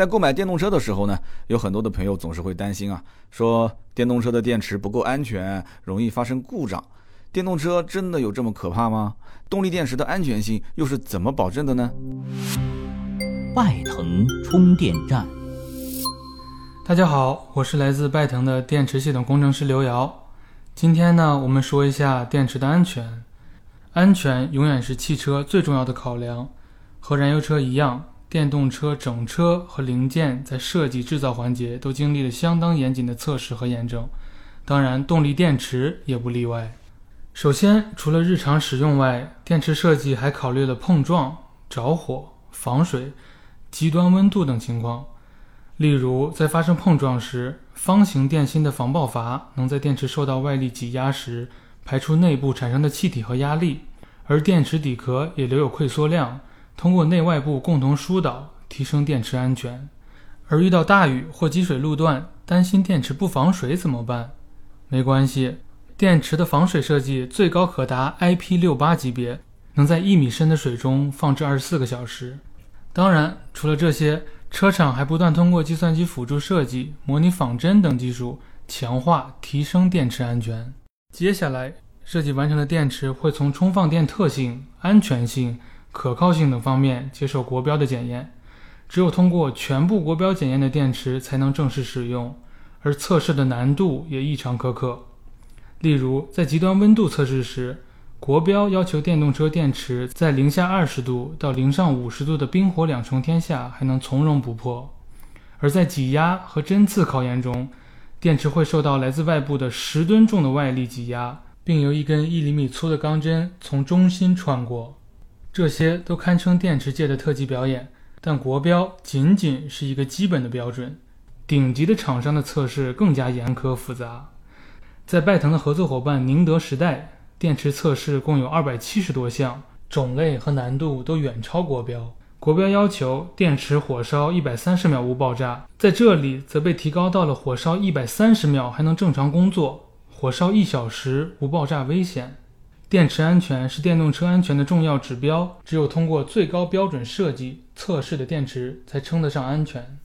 在购买电动车的时候呢，有很多的朋友总是会担心啊，说电动车的电池不够安全，容易发生故障。电动车真的有这么可怕吗？动力电池的安全性又是怎么保证的呢？拜腾充电站。大家好，我是来自拜腾的电池系统工程师刘瑶。今天呢，我们说一下电池的安全。安全永远是汽车最重要的考量。和燃油车一样，电动车整车和零件在设计制造环节都经历了相当严谨的测试和验证。当然，动力电池也不例外。首先，除了日常使用外，电池设计还考虑了碰撞、着火、防水、极端温度等情况。例如，在发生碰撞时，方形电芯的防爆阀能在电池受到外力挤压时排出内部产生的气体和压力，而电池底壳也留有溃缩量，通过内外部共同疏导提升电池安全。而遇到大雨或积水路段，担心电池不防水怎么办？没关系，电池的防水设计最高可达 IP68 级别，能在一米深的水中放置二十四个小时。当然，除了这些。车厂还不断通过计算机辅助设计、模拟仿真等技术，强化提升电池安全。接下来，设计完成的电池会从充放电特性、安全性、可靠性等方面接受国标的检验。只有通过全部国标检验的电池才能正式使用，而测试的难度也异常苛刻。例如，在极端温度测试时，国标要求电动车电池在零下二十度到零上五十度的冰火两重天下还能从容不破，而在挤压和针刺考验中，电池会受到来自外部的十吨重的外力挤压，并由一根一厘米粗的钢针从中心穿过。这些都堪称电池界的特技表演，但国标仅仅是一个基本的标准，顶级的厂商的测试更加严苛复杂。在拜腾的合作伙伴宁德时代。电池测试共有二百七十多项，种类和难度都远超国标。国标要求电池火烧一百三十秒无爆炸，在这里则被提高到了火烧一百三十秒还能正常工作，火烧一小时无爆炸危险。电池安全是电动车安全的重要指标，只有通过最高标准设计测试的电池才称得上安全。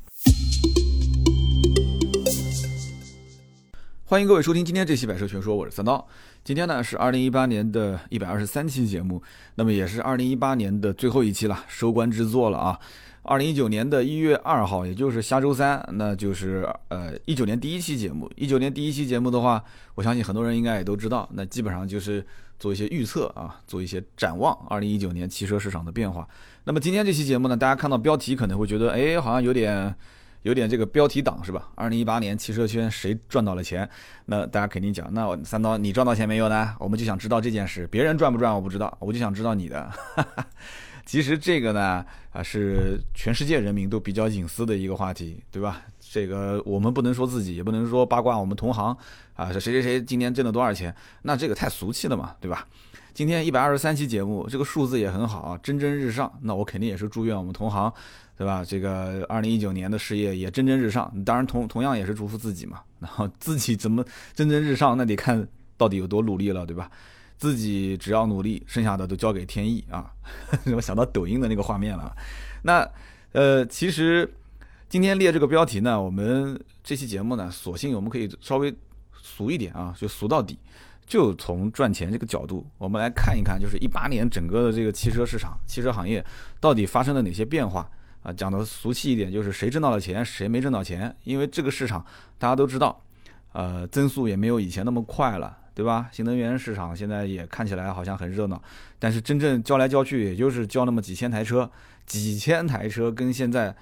欢迎各位收听今天这期百车全说，我是三刀。今天呢是二零一八年的一百二十三期节目，那么也是二零一八年的最后一期了，收官之作了啊。二零一九年的一月二号，也就是下周三，那就是呃一九年第一期节目。一九年第一期节目的话，我相信很多人应该也都知道，那基本上就是做一些预测啊，做一些展望二零一九年汽车市场的变化。那么今天这期节目呢，大家看到标题可能会觉得，哎，好像有点。有点这个标题党是吧？二零一八年汽车圈谁赚到了钱？那大家肯定讲，那三刀你赚到钱没有呢？我们就想知道这件事，别人赚不赚我不知道，我就想知道你的。其实这个呢啊是全世界人民都比较隐私的一个话题，对吧？这个我们不能说自己，也不能说八卦我们同行啊，谁谁谁今年挣了多少钱？那这个太俗气了嘛，对吧？今天一百二十三期节目，这个数字也很好啊，蒸蒸日上。那我肯定也是祝愿我们同行。对吧？这个二零一九年的事业也蒸蒸日上，当然同同样也是祝福自己嘛。然后自己怎么蒸蒸日上，那得看到底有多努力了，对吧？自己只要努力，剩下的都交给天意啊！我想到抖音的那个画面了。那呃，其实今天列这个标题呢，我们这期节目呢，索性我们可以稍微俗一点啊，就俗到底，就从赚钱这个角度，我们来看一看，就是一八年整个的这个汽车市场、汽车行业到底发生了哪些变化。啊，讲的俗气一点，就是谁挣到了钱，谁没挣到钱。因为这个市场大家都知道，呃，增速也没有以前那么快了，对吧？新能源市场现在也看起来好像很热闹，但是真正交来交去，也就是交那么几千台车，几千台车跟现在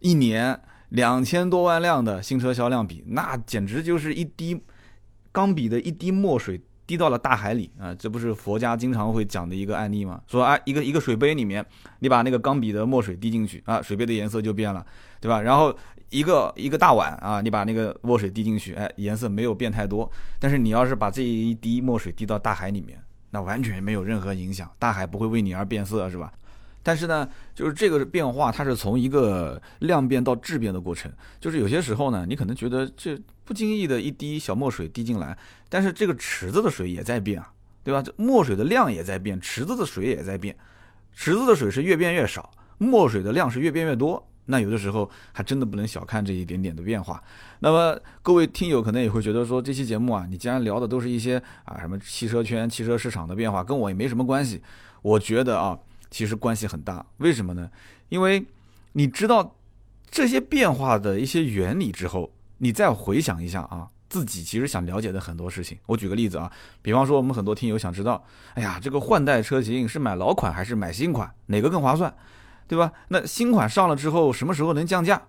一年两千多万辆的新车销量比，那简直就是一滴钢笔的一滴墨水。滴到了大海里啊，这不是佛家经常会讲的一个案例吗？说啊，一个一个水杯里面，你把那个钢笔的墨水滴进去啊，水杯的颜色就变了，对吧？然后一个一个大碗啊，你把那个墨水滴进去，哎，颜色没有变太多。但是你要是把这一滴墨水滴到大海里面，那完全没有任何影响，大海不会为你而变色，是吧？但是呢，就是这个变化，它是从一个量变到质变的过程。就是有些时候呢，你可能觉得这不经意的一滴小墨水滴进来，但是这个池子的水也在变啊，对吧？这墨水的量也在变，池子的水也在变。池子的水是越变越少，墨水的量是越变越多那有的时候还真的不能小看这一点点的变化。那么各位听友可能也会觉得说，这期节目啊，你既然聊的都是一些啊什么汽车圈、汽车市场的变化，跟我也没什么关系。我觉得啊，其实关系很大。为什么呢？因为你知道这些变化的一些原理之后，你再回想一下啊。自己其实想了解的很多事情，我举个例子啊，比方说我们很多听友想知道，哎呀，这个换代车型是买老款还是买新款，哪个更划算，对吧？那新款上了之后，什么时候能降价，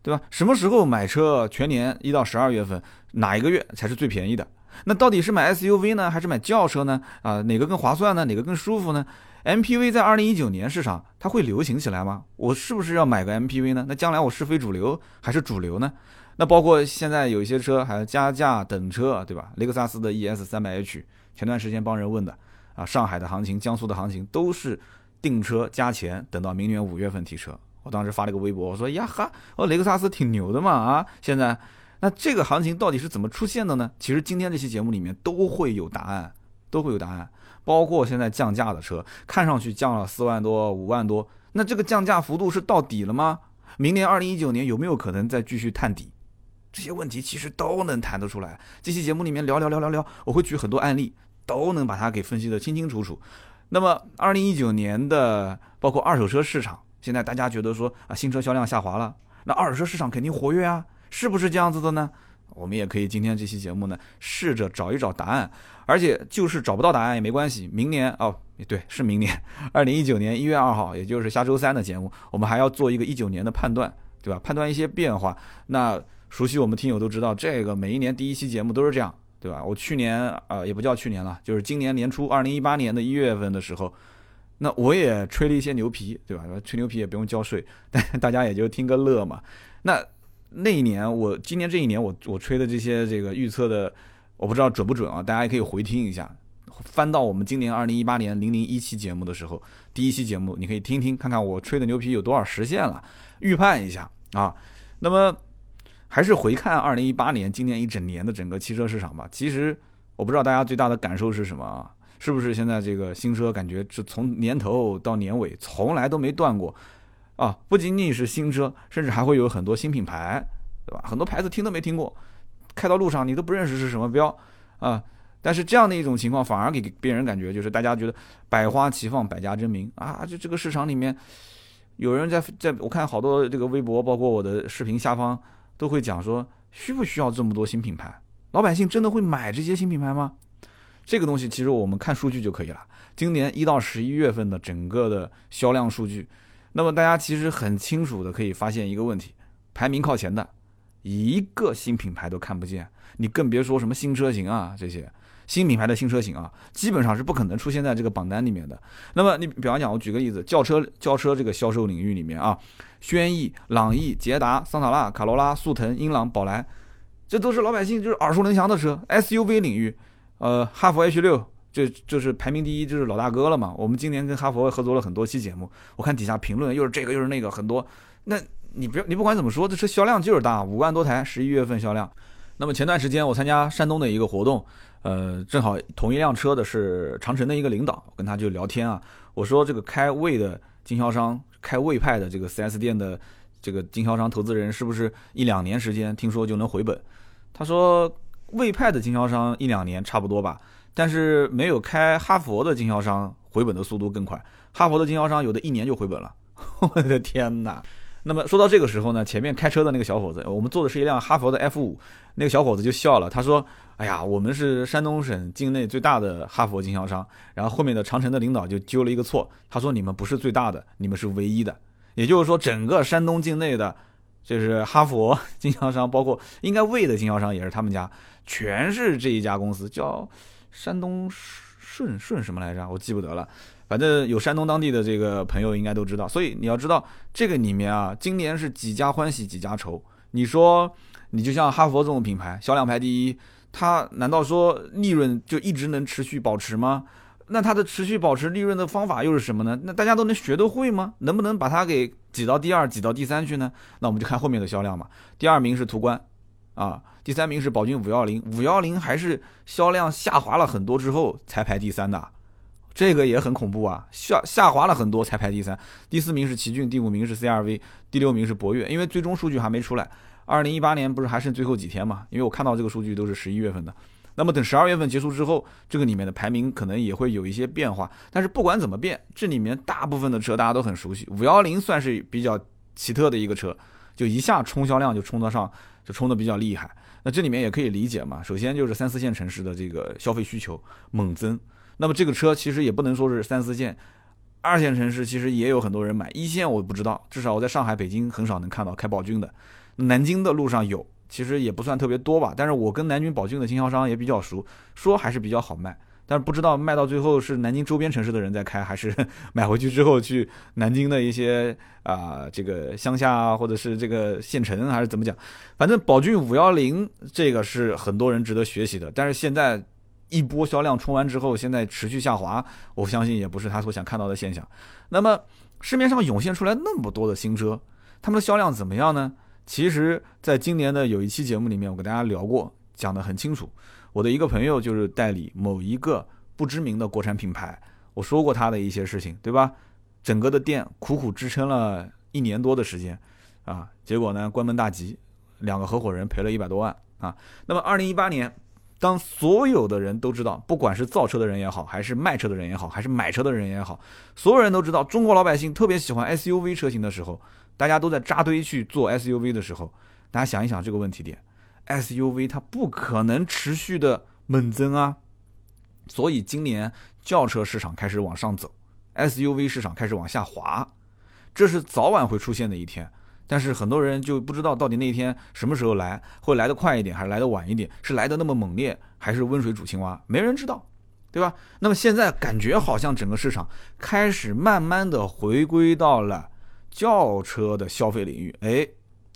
对吧？什么时候买车全年一到十二月份哪一个月才是最便宜的？那到底是买 SUV 呢，还是买轿车呢？啊，哪个更划算呢？哪个更舒服呢？MPV 在二零一九年市场它会流行起来吗？我是不是要买个 MPV 呢？那将来我是非主流还是主流呢？那包括现在有一些车还要加价等车，对吧？雷克萨斯的 ES 三百 H，前段时间帮人问的啊，上海的行情、江苏的行情都是订车加钱，等到明年五月份提车。我当时发了个微博，我说呀哈，哦雷克萨斯挺牛的嘛啊！现在那这个行情到底是怎么出现的呢？其实今天这期节目里面都会有答案，都会有答案。包括现在降价的车，看上去降了四万多、五万多，那这个降价幅度是到底了吗？明年二零一九年有没有可能再继续探底？这些问题其实都能谈得出来。这期节目里面聊聊聊聊聊，我会举很多案例，都能把它给分析得清清楚楚。那么，二零一九年的包括二手车市场，现在大家觉得说啊，新车销量下滑了，那二手车市场肯定活跃啊，是不是这样子的呢？我们也可以今天这期节目呢，试着找一找答案。而且就是找不到答案也没关系，明年哦，对，是明年，二零一九年一月二号，也就是下周三的节目，我们还要做一个一九年的判断，对吧？判断一些变化。那熟悉我们听友都知道，这个每一年第一期节目都是这样，对吧？我去年啊，也不叫去年了，就是今年年初，二零一八年的一月份的时候，那我也吹了一些牛皮，对吧？吹牛皮也不用交税，但大家也就听个乐嘛。那那一年，我今年这一年，我我吹的这些这个预测的，我不知道准不准啊？大家也可以回听一下，翻到我们今年二零一八年零零一期节目的时候，第一期节目你可以听听，看看我吹的牛皮有多少实现了，预判一下啊。那么。还是回看二零一八年今年一整年的整个汽车市场吧。其实我不知道大家最大的感受是什么啊？是不是现在这个新车感觉是从年头到年尾从来都没断过啊？不仅仅是新车，甚至还会有很多新品牌，对吧？很多牌子听都没听过，开到路上你都不认识是什么标啊。但是这样的一种情况反而给别人感觉就是大家觉得百花齐放，百家争鸣啊！就这个市场里面有人在在我看好多这个微博，包括我的视频下方。都会讲说需不需要这么多新品牌？老百姓真的会买这些新品牌吗？这个东西其实我们看数据就可以了。今年一到十一月份的整个的销量数据，那么大家其实很清楚的可以发现一个问题：排名靠前的一个新品牌都看不见，你更别说什么新车型啊这些。新品牌的新车型啊，基本上是不可能出现在这个榜单里面的。那么你比方讲，我举个例子，轿车轿车这个销售领域里面啊，轩逸、朗逸、捷达、桑塔纳、卡罗拉、速腾、英朗、宝来，这都是老百姓就是耳熟能详的车。SUV 领域，呃，哈弗 H 六 就就是排名第一，就是老大哥了嘛。我们今年跟哈佛合作了很多期节目，我看底下评论又是这个又是那个很多。那你不要你不管怎么说，这车销量就是大，五万多台，十一月份销量。那么前段时间我参加山东的一个活动。呃，正好同一辆车的是长城的一个领导，我跟他就聊天啊。我说这个开魏的经销商，开魏派的这个 4S 店的这个经销商投资人，是不是一两年时间听说就能回本？他说魏派的经销商一两年差不多吧，但是没有开哈佛的经销商回本的速度更快。哈佛的经销商有的一年就回本了，我的天哪！那么说到这个时候呢，前面开车的那个小伙子，我们坐的是一辆哈佛的 F 五，那个小伙子就笑了，他说。哎呀，我们是山东省境内最大的哈佛经销商。然后后面的长城的领导就纠了一个错，他说你们不是最大的，你们是唯一的。也就是说，整个山东境内的，就是哈佛经销商，包括应该魏的经销商也是他们家，全是这一家公司，叫山东顺顺什么来着？我记不得了。反正有山东当地的这个朋友应该都知道。所以你要知道，这个里面啊，今年是几家欢喜几家愁。你说，你就像哈佛这种品牌，销量排第一。它难道说利润就一直能持续保持吗？那它的持续保持利润的方法又是什么呢？那大家都能学得会吗？能不能把它给挤到第二、挤到第三去呢？那我们就看后面的销量嘛。第二名是途观，啊，第三名是宝骏五幺零，五幺零还是销量下滑了很多之后才排第三的。这个也很恐怖啊，下下滑了很多才排第三，第四名是奇骏，第五名是 CRV，第六名是博越。因为最终数据还没出来，二零一八年不是还剩最后几天嘛？因为我看到这个数据都是十一月份的，那么等十二月份结束之后，这个里面的排名可能也会有一些变化。但是不管怎么变，这里面大部分的车大家都很熟悉，五幺零算是比较奇特的一个车，就一下冲销量就冲得上，就冲得比较厉害。那这里面也可以理解嘛，首先就是三四线城市的这个消费需求猛增。那么这个车其实也不能说是三四线，二线城市其实也有很多人买。一线我不知道，至少我在上海、北京很少能看到开宝骏的。南京的路上有，其实也不算特别多吧。但是我跟南京宝骏的经销商也比较熟，说还是比较好卖。但是不知道卖到最后是南京周边城市的人在开，还是 买回去之后去南京的一些啊这个乡下啊，或者是这个县城，还是怎么讲？反正宝骏五幺零这个是很多人值得学习的。但是现在。一波销量冲完之后，现在持续下滑，我相信也不是他所想看到的现象。那么市面上涌现出来那么多的新车，他们的销量怎么样呢？其实，在今年的有一期节目里面，我跟大家聊过，讲得很清楚。我的一个朋友就是代理某一个不知名的国产品牌，我说过他的一些事情，对吧？整个的店苦苦支撑了一年多的时间，啊，结果呢关门大吉，两个合伙人赔了一百多万啊。那么二零一八年。当所有的人都知道，不管是造车的人也好，还是卖车的人也好，还是买车的人也好，所有人都知道中国老百姓特别喜欢 SUV 车型的时候，大家都在扎堆去做 SUV 的时候，大家想一想这个问题点，SUV 它不可能持续的猛增啊，所以今年轿车市场开始往上走，SUV 市场开始往下滑，这是早晚会出现的一天。但是很多人就不知道到底那一天什么时候来，会来得快一点还是来得晚一点，是来得那么猛烈还是温水煮青蛙，没人知道，对吧？那么现在感觉好像整个市场开始慢慢的回归到了轿车的消费领域。哎，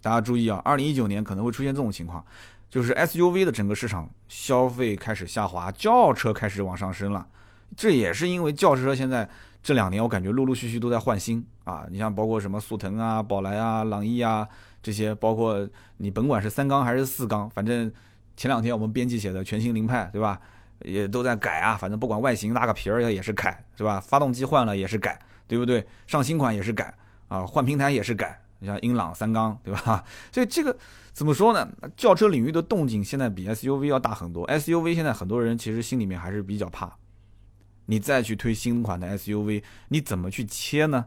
大家注意啊，二零一九年可能会出现这种情况，就是 SUV 的整个市场消费开始下滑，轿车开始往上升了。这也是因为轿车现在。这两年我感觉陆陆续续都在换新啊，你像包括什么速腾啊、宝来啊、朗逸啊这些，包括你甭管是三缸还是四缸，反正前两天我们编辑写的全新凌派，对吧？也都在改啊，反正不管外形拉个皮儿也是改，是吧？发动机换了也是改，对不对？上新款也是改啊，换平台也是改。你像英朗三缸，对吧？所以这个怎么说呢？轿车领域的动静现在比 SUV 要大很多，SUV 现在很多人其实心里面还是比较怕。你再去推新款的 SUV，你怎么去切呢？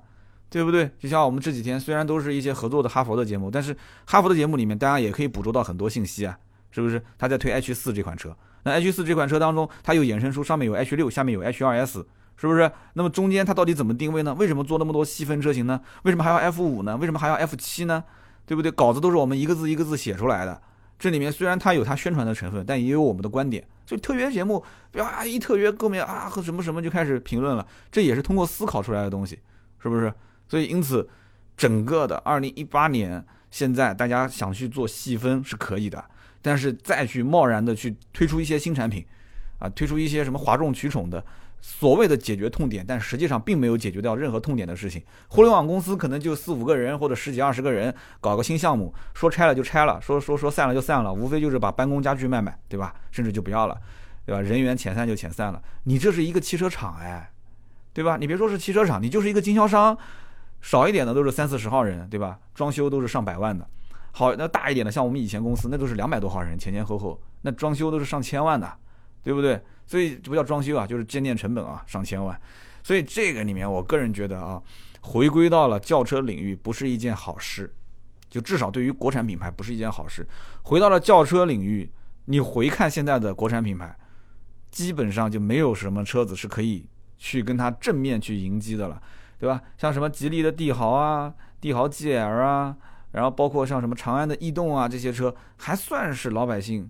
对不对？就像我们这几天虽然都是一些合作的哈佛的节目，但是哈佛的节目里面，大家也可以捕捉到很多信息啊，是不是？他在推 H 四这款车，那 H 四这款车当中，它又衍生出上面有 H 六，下面有 H 二 S，是不是？那么中间它到底怎么定位呢？为什么做那么多细分车型呢？为什么还要 F 五呢？为什么还要 F 七呢？对不对？稿子都是我们一个字一个字写出来的。这里面虽然它有它宣传的成分，但也有我们的观点。就特约节目，啊一特约，后面啊和什么什么就开始评论了，这也是通过思考出来的东西，是不是？所以因此，整个的二零一八年，现在大家想去做细分是可以的，但是再去贸然的去推出一些新产品，啊，推出一些什么哗众取宠的。所谓的解决痛点，但实际上并没有解决掉任何痛点的事情。互联网公司可能就四五个人或者十几二十个人搞个新项目，说拆了就拆了，说说说散了就散了，无非就是把办公家具卖卖，对吧？甚至就不要了，对吧？人员遣散就遣散了。你这是一个汽车厂哎，对吧？你别说是汽车厂，你就是一个经销商，少一点的都是三四十号人，对吧？装修都是上百万的，好那大一点的，像我们以前公司那都是两百多号人，前前后后那装修都是上千万的，对不对？所以不叫装修啊，就是建店成本啊，上千万。所以这个里面，我个人觉得啊，回归到了轿车领域不是一件好事，就至少对于国产品牌不是一件好事。回到了轿车领域，你回看现在的国产品牌，基本上就没有什么车子是可以去跟它正面去迎击的了，对吧？像什么吉利的帝豪啊、帝豪 GL 啊，然后包括像什么长安的逸动啊，这些车还算是老百姓。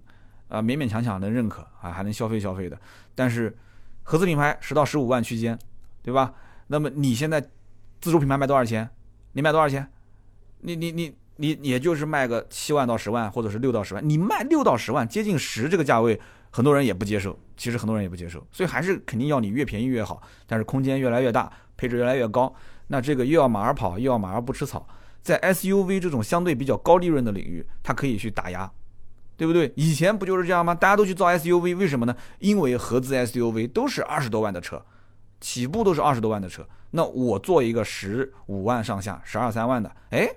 啊，勉勉强强能认可啊，还能消费消费的。但是，合资品牌十到十五万区间，对吧？那么你现在自主品牌卖多少钱？你卖多少钱？你你你你也就是卖个七万到十万，或者是六到十万。你卖六到十万，接近十这个价位，很多人也不接受。其实很多人也不接受，所以还是肯定要你越便宜越好。但是空间越来越大，配置越来越高，那这个又要马儿跑，又要马儿不吃草。在 SUV 这种相对比较高利润的领域，它可以去打压。对不对？以前不就是这样吗？大家都去造 SUV，为什么呢？因为合资 SUV 都是二十多万的车，起步都是二十多万的车，那我做一个十五万上下、十二三万的，哎，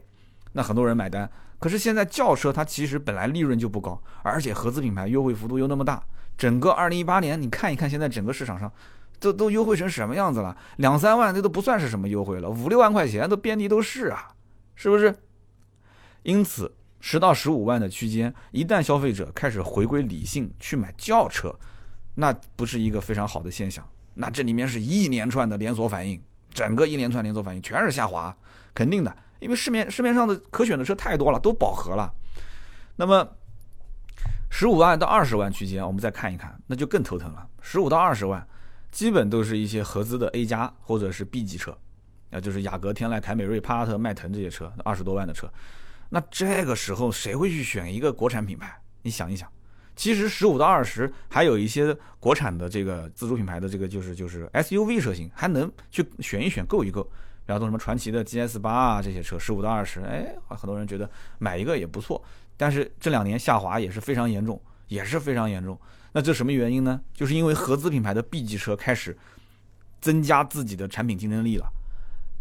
那很多人买单。可是现在轿车它其实本来利润就不高，而且合资品牌优惠幅度又那么大，整个二零一八年你看一看现在整个市场上，都都优惠成什么样子了？两三万这都不算是什么优惠了，五六万块钱都遍地都是啊，是不是？因此，十到十五万的区间，一旦消费者开始回归理性去买轿车，那不是一个非常好的现象。那这里面是一连串的连锁反应，整个一连串连锁反应全是下滑，肯定的。因为市面市面上的可选的车太多了，都饱和了。那么，十五万到二十万区间，我们再看一看，那就更头疼了。十五到二十万，基本都是一些合资的 A 加或者是 B 级车，啊，就是雅阁、天籁、凯美瑞、帕萨特、迈腾这些车，二十多万的车。那这个时候谁会去选一个国产品牌？你想一想，其实十五到二十还有一些国产的这个自主品牌的这个就是就是 SUV 车型，还能去选一选购一购。然后什么传祺的 GS 八啊，这些车十五到二十，哎，很多人觉得买一个也不错。但是这两年下滑也是非常严重，也是非常严重。那这什么原因呢？就是因为合资品牌的 B 级车开始增加自己的产品竞争力了，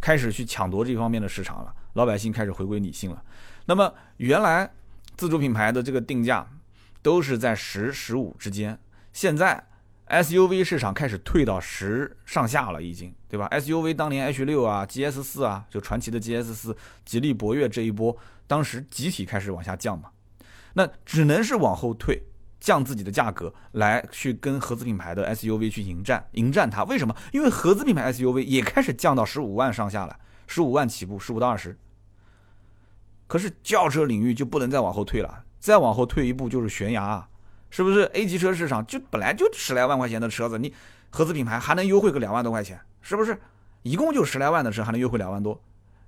开始去抢夺这方面的市场了，老百姓开始回归理性了。那么原来自主品牌的这个定价都是在十十五之间，现在。SUV 市场开始退到十上下了，已经，对吧？SUV 当年 H 六啊、GS 四啊，就传奇的 GS 四、吉利博越这一波，当时集体开始往下降嘛，那只能是往后退，降自己的价格来去跟合资品牌的 SUV 去迎战，迎战它。为什么？因为合资品牌 SUV 也开始降到十五万上下了，十五万起步，十五到二十。可是轿车领域就不能再往后退了，再往后退一步就是悬崖啊！是不是 A 级车市场就本来就十来万块钱的车子，你合资品牌还能优惠个两万多块钱？是不是？一共就十来万的车还能优惠两万多？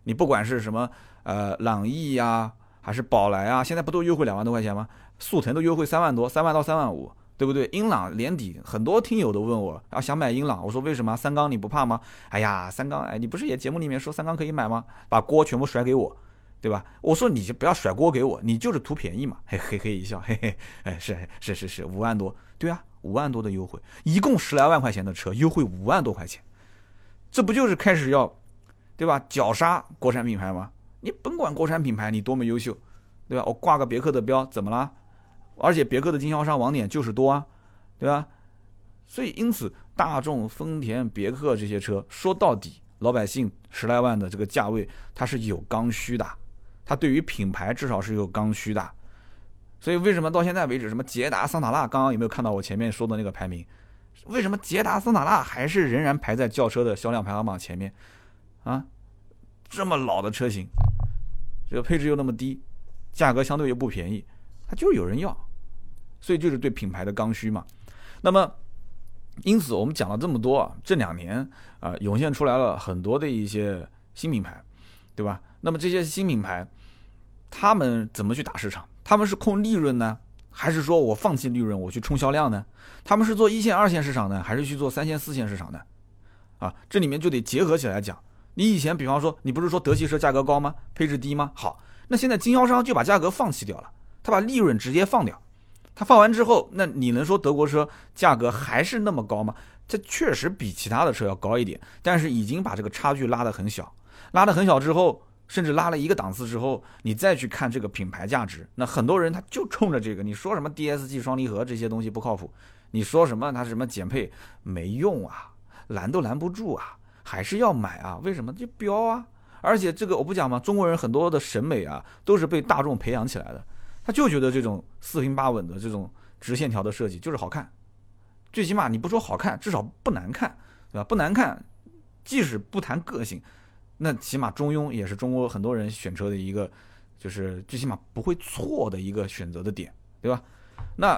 你不管是什么呃朗逸呀，还是宝来啊，现在不都优惠两万多块钱吗？速腾都优惠三万多，三万到三万五，对不对？英朗年底很多听友都问我啊，想买英朗，我说为什么？三缸你不怕吗？哎呀，三缸哎，你不是也节目里面说三缸可以买吗？把锅全部甩给我。对吧？我说你就不要甩锅给我，你就是图便宜嘛，嘿嘿嘿一笑，嘿嘿，哎是是是是五万多，对啊，五万多的优惠，一共十来万块钱的车，优惠五万多块钱，这不就是开始要，对吧？绞杀国产品牌吗？你甭管国产品牌你多么优秀，对吧？我挂个别克的标怎么啦？而且别克的经销商网点就是多啊，对吧？所以因此，大众、丰田、别克这些车，说到底，老百姓十来万的这个价位，它是有刚需的。它对于品牌至少是有刚需的，所以为什么到现在为止，什么捷达、桑塔纳，刚刚有没有看到我前面说的那个排名？为什么捷达、桑塔纳还是仍然排在轿车的销量排行榜前面？啊，这么老的车型，这个配置又那么低，价格相对又不便宜，它就是有人要，所以就是对品牌的刚需嘛。那么，因此我们讲了这么多啊，这两年啊，涌现出来了很多的一些新品牌，对吧？那么这些新品牌，他们怎么去打市场？他们是控利润呢，还是说我放弃利润我去冲销量呢？他们是做一线、二线市场呢，还是去做三线、四线市场呢？啊，这里面就得结合起来讲。你以前比方说，你不是说德系车价格高吗？配置低吗？好，那现在经销商就把价格放弃掉了，他把利润直接放掉。他放完之后，那你能说德国车价格还是那么高吗？这确实比其他的车要高一点，但是已经把这个差距拉得很小，拉得很小之后。甚至拉了一个档次之后，你再去看这个品牌价值，那很多人他就冲着这个。你说什么 DSG 双离合这些东西不靠谱，你说什么它什么减配没用啊，拦都拦不住啊，还是要买啊？为什么？就标啊！而且这个我不讲吗？中国人很多的审美啊，都是被大众培养起来的，他就觉得这种四平八稳的这种直线条的设计就是好看，最起码你不说好看，至少不难看，对吧？不难看，即使不谈个性。那起码中庸也是中国很多人选车的一个，就是最起码不会错的一个选择的点，对吧？那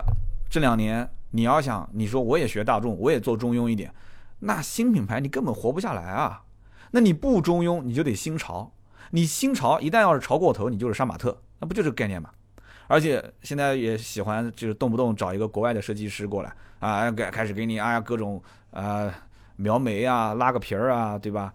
这两年你要想你说我也学大众，我也做中庸一点，那新品牌你根本活不下来啊！那你不中庸，你就得新潮。你新潮一旦要是潮过头，你就是杀马特，那不就这个概念吗？而且现在也喜欢就是动不动找一个国外的设计师过来啊，开开始给你啊各种啊描眉啊拉个皮儿啊，对吧？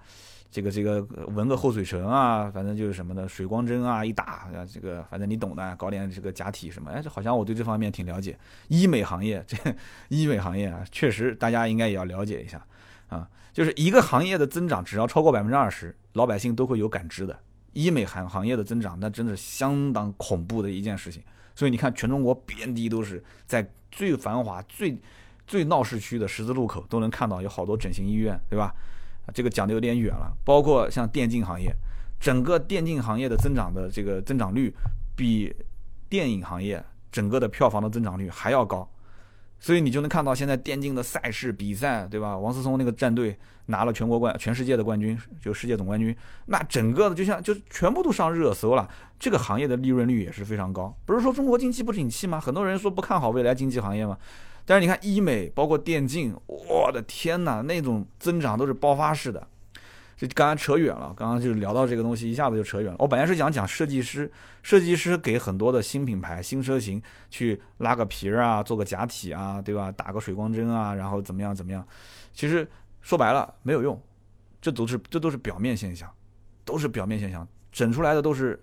这个这个纹个厚嘴唇啊，反正就是什么的，水光针啊一打，这个反正你懂的，搞点这个假体什么，哎，这好像我对这方面挺了解。医美行业，这医美行业啊，确实大家应该也要了解一下啊，就是一个行业的增长只要超过百分之二十，老百姓都会有感知的。医美行行业的增长，那真的是相当恐怖的一件事情。所以你看，全中国遍地都是在最繁华、最最闹市区的十字路口，都能看到有好多整形医院，对吧？这个讲的有点远了。包括像电竞行业，整个电竞行业的增长的这个增长率，比电影行业整个的票房的增长率还要高。所以你就能看到现在电竞的赛事比赛，对吧？王思聪那个战队拿了全国冠、全世界的冠军，就世界总冠军。那整个的就像就全部都上热搜了。这个行业的利润率也是非常高。不是说中国经济不景气吗？很多人说不看好未来经济行业吗？但是你看医美，包括电竞，我的天哪，那种增长都是爆发式的。就刚刚扯远了，刚刚就聊到这个东西，一下子就扯远了。我本来是想讲设计师，设计师给很多的新品牌、新车型去拉个皮儿啊，做个假体啊，对吧？打个水光针啊，然后怎么样怎么样？其实说白了没有用，这都是这都是表面现象，都是表面现象，整出来的都是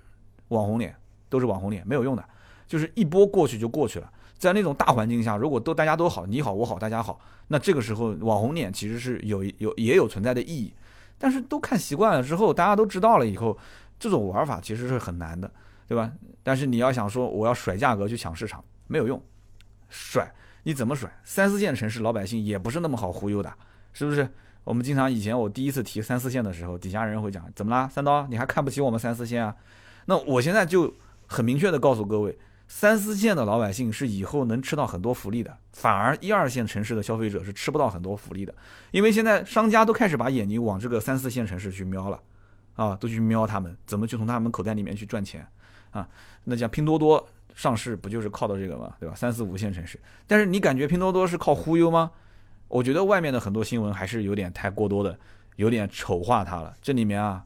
网红脸，都是网红脸，没有用的，就是一波过去就过去了。在那种大环境下，如果都大家都好，你好我好大家好，那这个时候网红脸其实是有有也有存在的意义。但是都看习惯了之后，大家都知道了以后，这种玩法其实是很难的，对吧？但是你要想说我要甩价格去抢市场，没有用，甩你怎么甩？三四线城市老百姓也不是那么好忽悠的，是不是？我们经常以前我第一次提三四线的时候，底下人会讲怎么啦？三刀你还看不起我们三四线啊？那我现在就很明确的告诉各位。三四线的老百姓是以后能吃到很多福利的，反而一二线城市的消费者是吃不到很多福利的，因为现在商家都开始把眼睛往这个三四线城市去瞄了，啊，都去瞄他们怎么去从他们口袋里面去赚钱，啊，那像拼多多上市不就是靠的这个吗？对吧？三四五线城市，但是你感觉拼多多是靠忽悠吗？我觉得外面的很多新闻还是有点太过多的，有点丑化它了，这里面啊。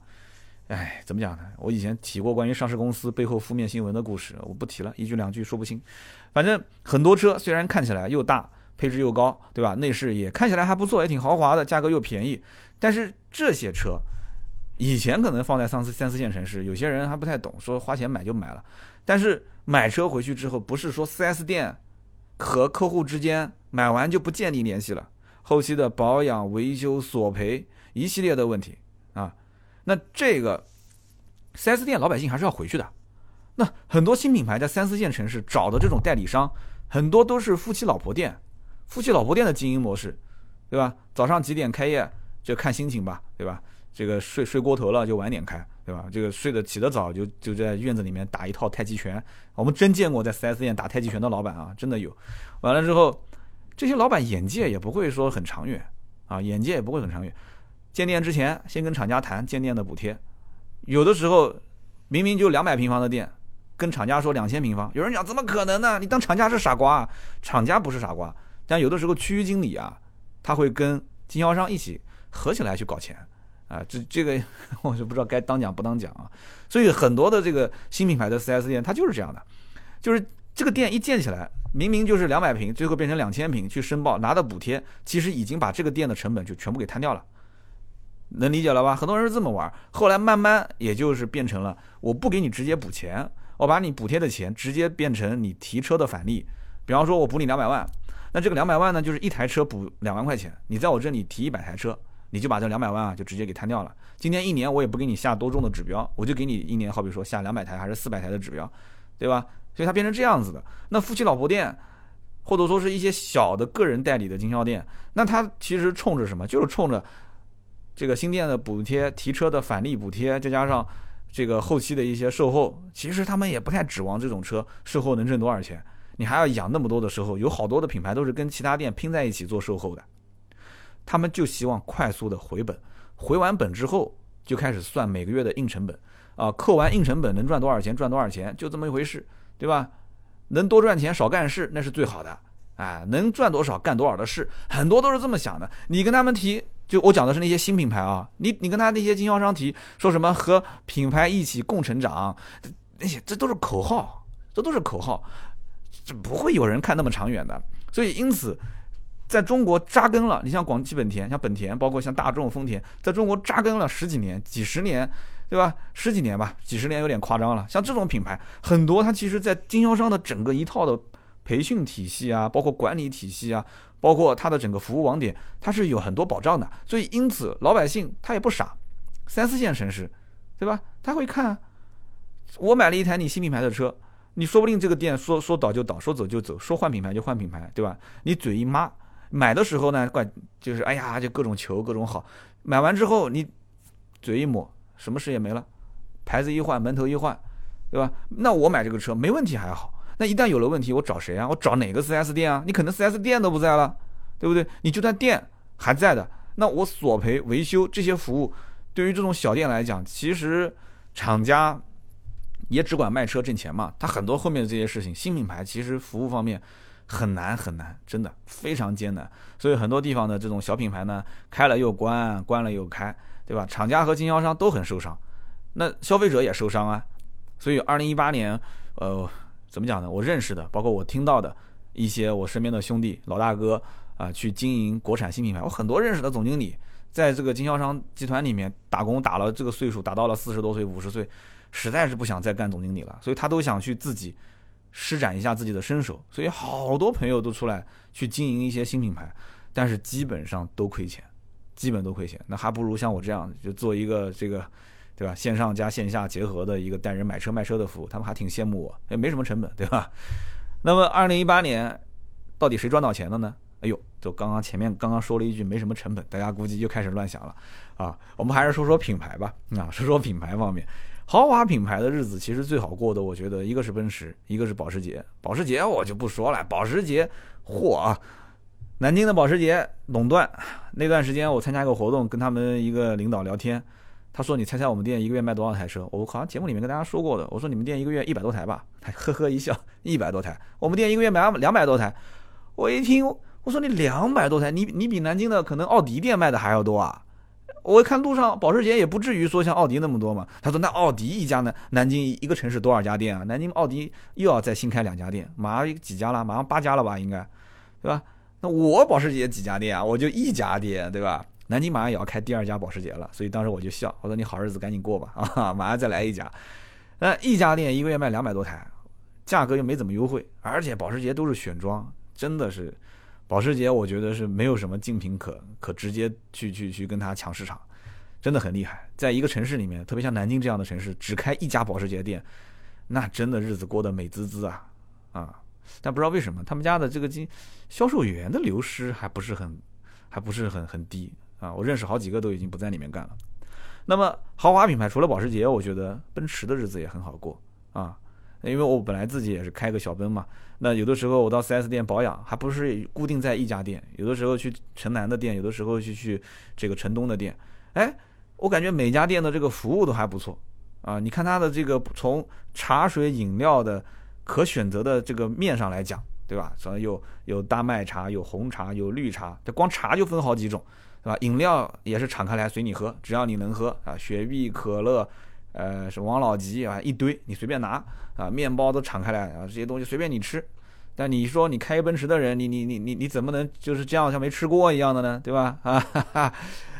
哎，怎么讲呢？我以前提过关于上市公司背后负面新闻的故事，我不提了，一句两句说不清。反正很多车虽然看起来又大，配置又高，对吧？内饰也看起来还不错，也挺豪华的，价格又便宜。但是这些车以前可能放在三四三四线城市，有些人还不太懂，说花钱买就买了。但是买车回去之后，不是说 4S 店和客户之间买完就不建立联系了，后期的保养、维修、索赔一系列的问题啊。那这个四 S 店老百姓还是要回去的。那很多新品牌在三四线城市找的这种代理商，很多都是夫妻老婆店，夫妻老婆店的经营模式，对吧？早上几点开业就看心情吧，对吧？这个睡睡过头了就晚点开，对吧？这个睡得起得早就就在院子里面打一套太极拳。我们真见过在四 S 店打太极拳的老板啊，真的有。完了之后，这些老板眼界也不会说很长远啊，眼界也不会很长远。建店之前，先跟厂家谈建店的补贴，有的时候明明就两百平方的店，跟厂家说两千平方，有人讲怎么可能呢？你当厂家是傻瓜啊？厂家不是傻瓜，但有的时候区域经理啊，他会跟经销商一起合起来去搞钱啊，这这个 我就不知道该当讲不当讲啊。所以很多的这个新品牌的 4S 店，它就是这样的，就是这个店一建起来，明明就是两百平，最后变成两千平去申报拿的补贴，其实已经把这个店的成本就全部给摊掉了。能理解了吧？很多人是这么玩，后来慢慢也就是变成了，我不给你直接补钱，我把你补贴的钱直接变成你提车的返利。比方说，我补你两百万，那这个两百万呢，就是一台车补两万块钱。你在我这里提一百台车，你就把这两百万啊就直接给摊掉了。今年一年我也不给你下多重的指标，我就给你一年，好比说下两百台还是四百台的指标，对吧？所以它变成这样子的。那夫妻老婆店，或者说是一些小的个人代理的经销店，那它其实冲着什么？就是冲着。这个新店的补贴、提车的返利补贴，再加上这个后期的一些售后，其实他们也不太指望这种车售后能挣多少钱。你还要养那么多的售后，有好多的品牌都是跟其他店拼在一起做售后的，他们就希望快速的回本，回完本之后就开始算每个月的硬成本啊，扣完硬成本能赚多少钱，赚多少钱，就这么一回事，对吧？能多赚钱少干事那是最好的，哎，能赚多少干多少的事，很多都是这么想的。你跟他们提。就我讲的是那些新品牌啊，你你跟他那些经销商提说什么和品牌一起共成长，那些这都是口号，这都是口号，这不会有人看那么长远的。所以因此，在中国扎根了，你像广汽本田，像本田，包括像大众、丰田，在中国扎根了十几年、几十年，对吧？十几年吧，几十年有点夸张了。像这种品牌，很多它其实在经销商的整个一套的。培训体系啊，包括管理体系啊，包括它的整个服务网点，它是有很多保障的。所以因此老百姓他也不傻，三四线城市，对吧？他会看，我买了一台你新品牌的车，你说不定这个店说说倒就倒，说走就走，说换品牌就换品牌，对吧？你嘴一抹，买的时候呢，怪就是哎呀，就各种求各种好，买完之后你嘴一抹，什么事也没了，牌子一换，门头一换。对吧？那我买这个车没问题还好。那一旦有了问题，我找谁啊？我找哪个 4S 店啊？你可能 4S 店都不在了，对不对？你就算店还在的，那我索赔、维修这些服务，对于这种小店来讲，其实厂家也只管卖车挣钱嘛。他很多后面的这些事情，新品牌其实服务方面很难很难，真的非常艰难。所以很多地方的这种小品牌呢，开了又关，关了又开，对吧？厂家和经销商都很受伤，那消费者也受伤啊。所以，二零一八年，呃，怎么讲呢？我认识的，包括我听到的一些我身边的兄弟、老大哥啊，去经营国产新品牌，我很多认识的总经理，在这个经销商集团里面打工，打了这个岁数，打到了四十多岁、五十岁，实在是不想再干总经理了，所以他都想去自己施展一下自己的身手。所以，好多朋友都出来去经营一些新品牌，但是基本上都亏钱，基本都亏钱。那还不如像我这样，就做一个这个。对吧？线上加线下结合的一个带人买车卖车的服务，他们还挺羡慕我，也没什么成本，对吧？那么二零一八年到底谁赚到钱了呢？哎呦，就刚刚前面刚刚说了一句没什么成本，大家估计又开始乱想了啊。我们还是说说品牌吧，啊，说说品牌方面，豪华品牌的日子其实最好过的，我觉得一个是奔驰，一个是保时捷。保时捷我就不说了，保时捷嚯啊！南京的保时捷垄断那段时间，我参加一个活动，跟他们一个领导聊天。他说：“你猜猜我们店一个月卖多少台车？”我好像节目里面跟大家说过的。我说：“你们店一个月一百多台吧？”他呵呵一笑：“ 一百多台，我们店一个月卖两百多台。”我一听，我说：“你两百多台，你你比南京的可能奥迪店卖的还要多啊？”我看路上保时捷也不至于说像奥迪那么多嘛。他说：“那奥迪一家呢？南京一个城市多少家店啊？南京奥迪又要再新开两家店，马上几家了？马上八家了吧？应该，对吧？那我保时捷几家店啊？我就一家店，对吧？”南京马上也要开第二家保时捷了，所以当时我就笑，我说你好日子赶紧过吧，啊，马上再来一家。那一家店一个月卖两百多台，价格又没怎么优惠，而且保时捷都是选装，真的是保时捷，我觉得是没有什么竞品可可直接去去去跟他抢市场，真的很厉害。在一个城市里面，特别像南京这样的城市，只开一家保时捷店，那真的日子过得美滋滋啊啊！但不知道为什么他们家的这个经销售员的流失还不是很还不是很很低。啊，我认识好几个都已经不在里面干了。那么豪华品牌除了保时捷，我觉得奔驰的日子也很好过啊。因为我本来自己也是开个小奔嘛。那有的时候我到 4S 店保养，还不是固定在一家店，有的时候去城南的店，有的时候去去这个城东的店。哎，我感觉每家店的这个服务都还不错啊。你看它的这个从茶水饮料的可选择的这个面上来讲，对吧？所以有有大麦茶，有红茶，有绿茶，这光茶就分好几种。对吧？饮料也是敞开来随你喝，只要你能喝啊，雪碧、可乐，呃，是王老吉啊，一堆你随便拿啊。面包都敞开来啊，这些东西随便你吃。但你说你开奔驰的人，你你你你你怎么能就是这样像没吃过一样的呢？对吧？啊，哈哈。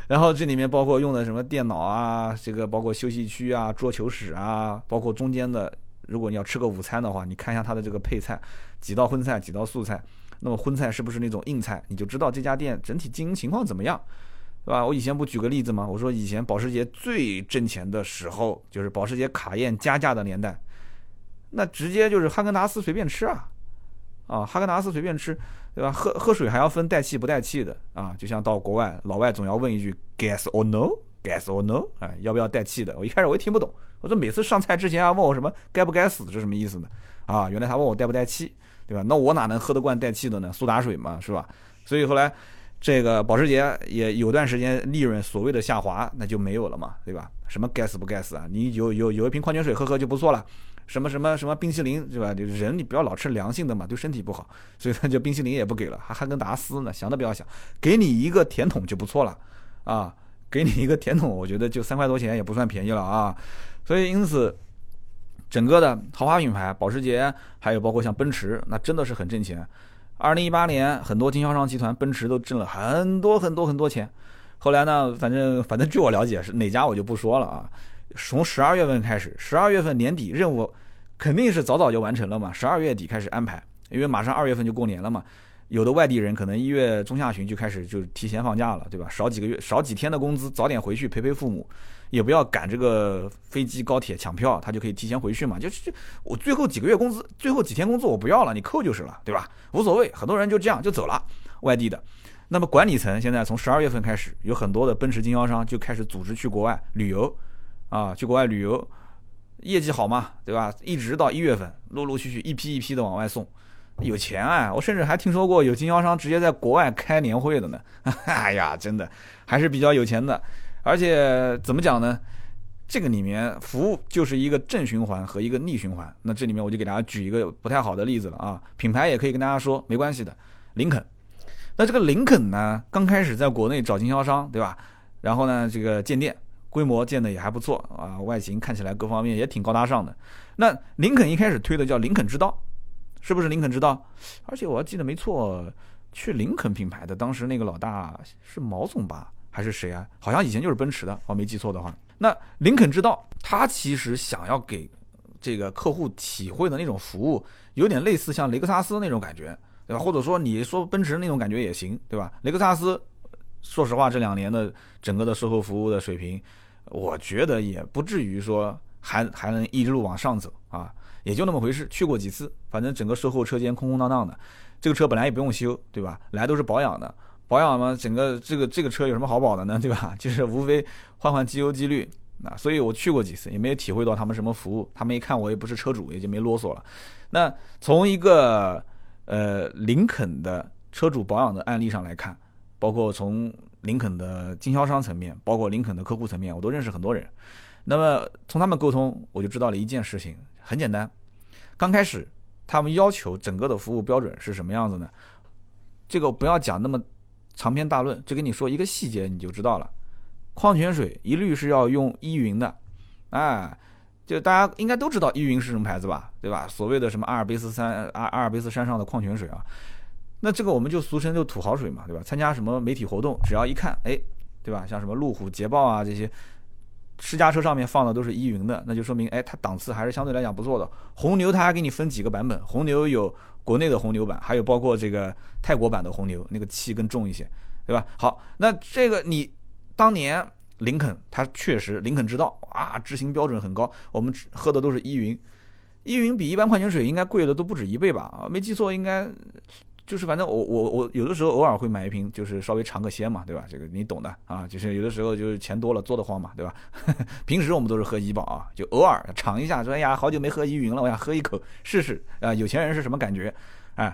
然后这里面包括用的什么电脑啊，这个包括休息区啊、桌球室啊，包括中间的，如果你要吃个午餐的话，你看一下它的这个配菜，几道荤菜，几道素菜。那么荤菜是不是那种硬菜？你就知道这家店整体经营情况怎么样，对吧？我以前不举个例子吗？我说以前保时捷最挣钱的时候，就是保时捷卡宴加价的年代，那直接就是哈根达斯随便吃啊，啊，哈根达斯随便吃，对吧？喝喝水还要分带气不带气的啊，就像到国外，老外总要问一句 gas or no，gas or no，哎，要不要带气的？我一开始我也听不懂，我说每次上菜之前要问我什么该不该死是什么意思呢？啊，原来他问我带不带气。对吧？那我哪能喝得惯带气的呢？苏打水嘛，是吧？所以后来，这个保时捷也有段时间利润所谓的下滑，那就没有了嘛，对吧？什么该死不该死啊？你有有有一瓶矿泉水喝喝就不错了。什么什么什么冰淇淋，对吧？就人你不要老吃凉性的嘛，对身体不好。所以他就冰淇淋也不给了，还哈根达斯呢，想都不要想，给你一个甜筒就不错了啊！给你一个甜筒，我觉得就三块多钱也不算便宜了啊！所以因此。整个的豪华品牌，保时捷，还有包括像奔驰，那真的是很挣钱。二零一八年，很多经销商集团，奔驰都挣了很多很多很多钱。后来呢，反正反正据我了解是哪家我就不说了啊。从十二月份开始，十二月份年底任务肯定是早早就完成了嘛。十二月底开始安排，因为马上二月份就过年了嘛。有的外地人可能一月中下旬就开始就提前放假了，对吧？少几个月，少几天的工资，早点回去陪陪父母，也不要赶这个飞机高铁抢票，他就可以提前回去嘛。就是我最后几个月工资，最后几天工资我不要了，你扣就是了，对吧？无所谓，很多人就这样就走了，外地的。那么管理层现在从十二月份开始，有很多的奔驰经销商就开始组织去国外旅游，啊，去国外旅游，业绩好嘛，对吧？一直到一月份，陆陆续续一批一批的往外送。有钱啊！我甚至还听说过有经销商直接在国外开年会的呢。哎呀，真的还是比较有钱的。而且怎么讲呢？这个里面服务就是一个正循环和一个逆循环。那这里面我就给大家举一个不太好的例子了啊。品牌也可以跟大家说没关系的，林肯。那这个林肯呢，刚开始在国内找经销商，对吧？然后呢，这个建店规模建的也还不错啊，外形看起来各方面也挺高大上的。那林肯一开始推的叫林肯之道。是不是林肯知道？而且我要记得没错，去林肯品牌的当时那个老大是毛总吧，还是谁啊？好像以前就是奔驰的，我没记错的话。那林肯知道，他其实想要给这个客户体会的那种服务，有点类似像雷克萨斯那种感觉，对吧？或者说你说奔驰那种感觉也行，对吧？雷克萨斯，说实话这两年的整个的售后服务的水平，我觉得也不至于说还还能一路往上走啊。也就那么回事，去过几次，反正整个售后车间空空荡荡的。这个车本来也不用修，对吧？来都是保养的，保养嘛，整个这个这个车有什么好保的呢？对吧？就是无非换换机油机滤啊。所以我去过几次，也没有体会到他们什么服务。他们一看我也不是车主，也就没啰嗦了。那从一个呃林肯的车主保养的案例上来看，包括从林肯的经销商层面，包括林肯的客户层面，我都认识很多人。那么从他们沟通，我就知道了一件事情。很简单，刚开始他们要求整个的服务标准是什么样子呢？这个不要讲那么长篇大论，就跟你说一个细节你就知道了。矿泉水一律是要用依云的，哎，就大家应该都知道依云是什么牌子吧？对吧？所谓的什么阿尔卑斯山阿阿尔卑斯山上的矿泉水啊，那这个我们就俗称就土豪水嘛，对吧？参加什么媒体活动，只要一看，哎，对吧？像什么路虎、捷豹啊这些。私家车上面放的都是依云的，那就说明，哎，它档次还是相对来讲不错的。红牛它还给你分几个版本，红牛有国内的红牛版，还有包括这个泰国版的红牛，那个气更重一些，对吧？好，那这个你当年林肯，它确实林肯知道啊，执行标准很高，我们喝的都是依云，依云比一般矿泉水应该贵的都不止一倍吧？啊，没记错，应该。就是反正我我我有的时候偶尔会买一瓶，就是稍微尝个鲜嘛，对吧？这个你懂的啊。就是有的时候就是钱多了做得慌嘛，对吧？平时我们都是喝怡宝啊，就偶尔尝一下，说哎呀，好久没喝依云了，我想喝一口试试啊。有钱人是什么感觉？哎，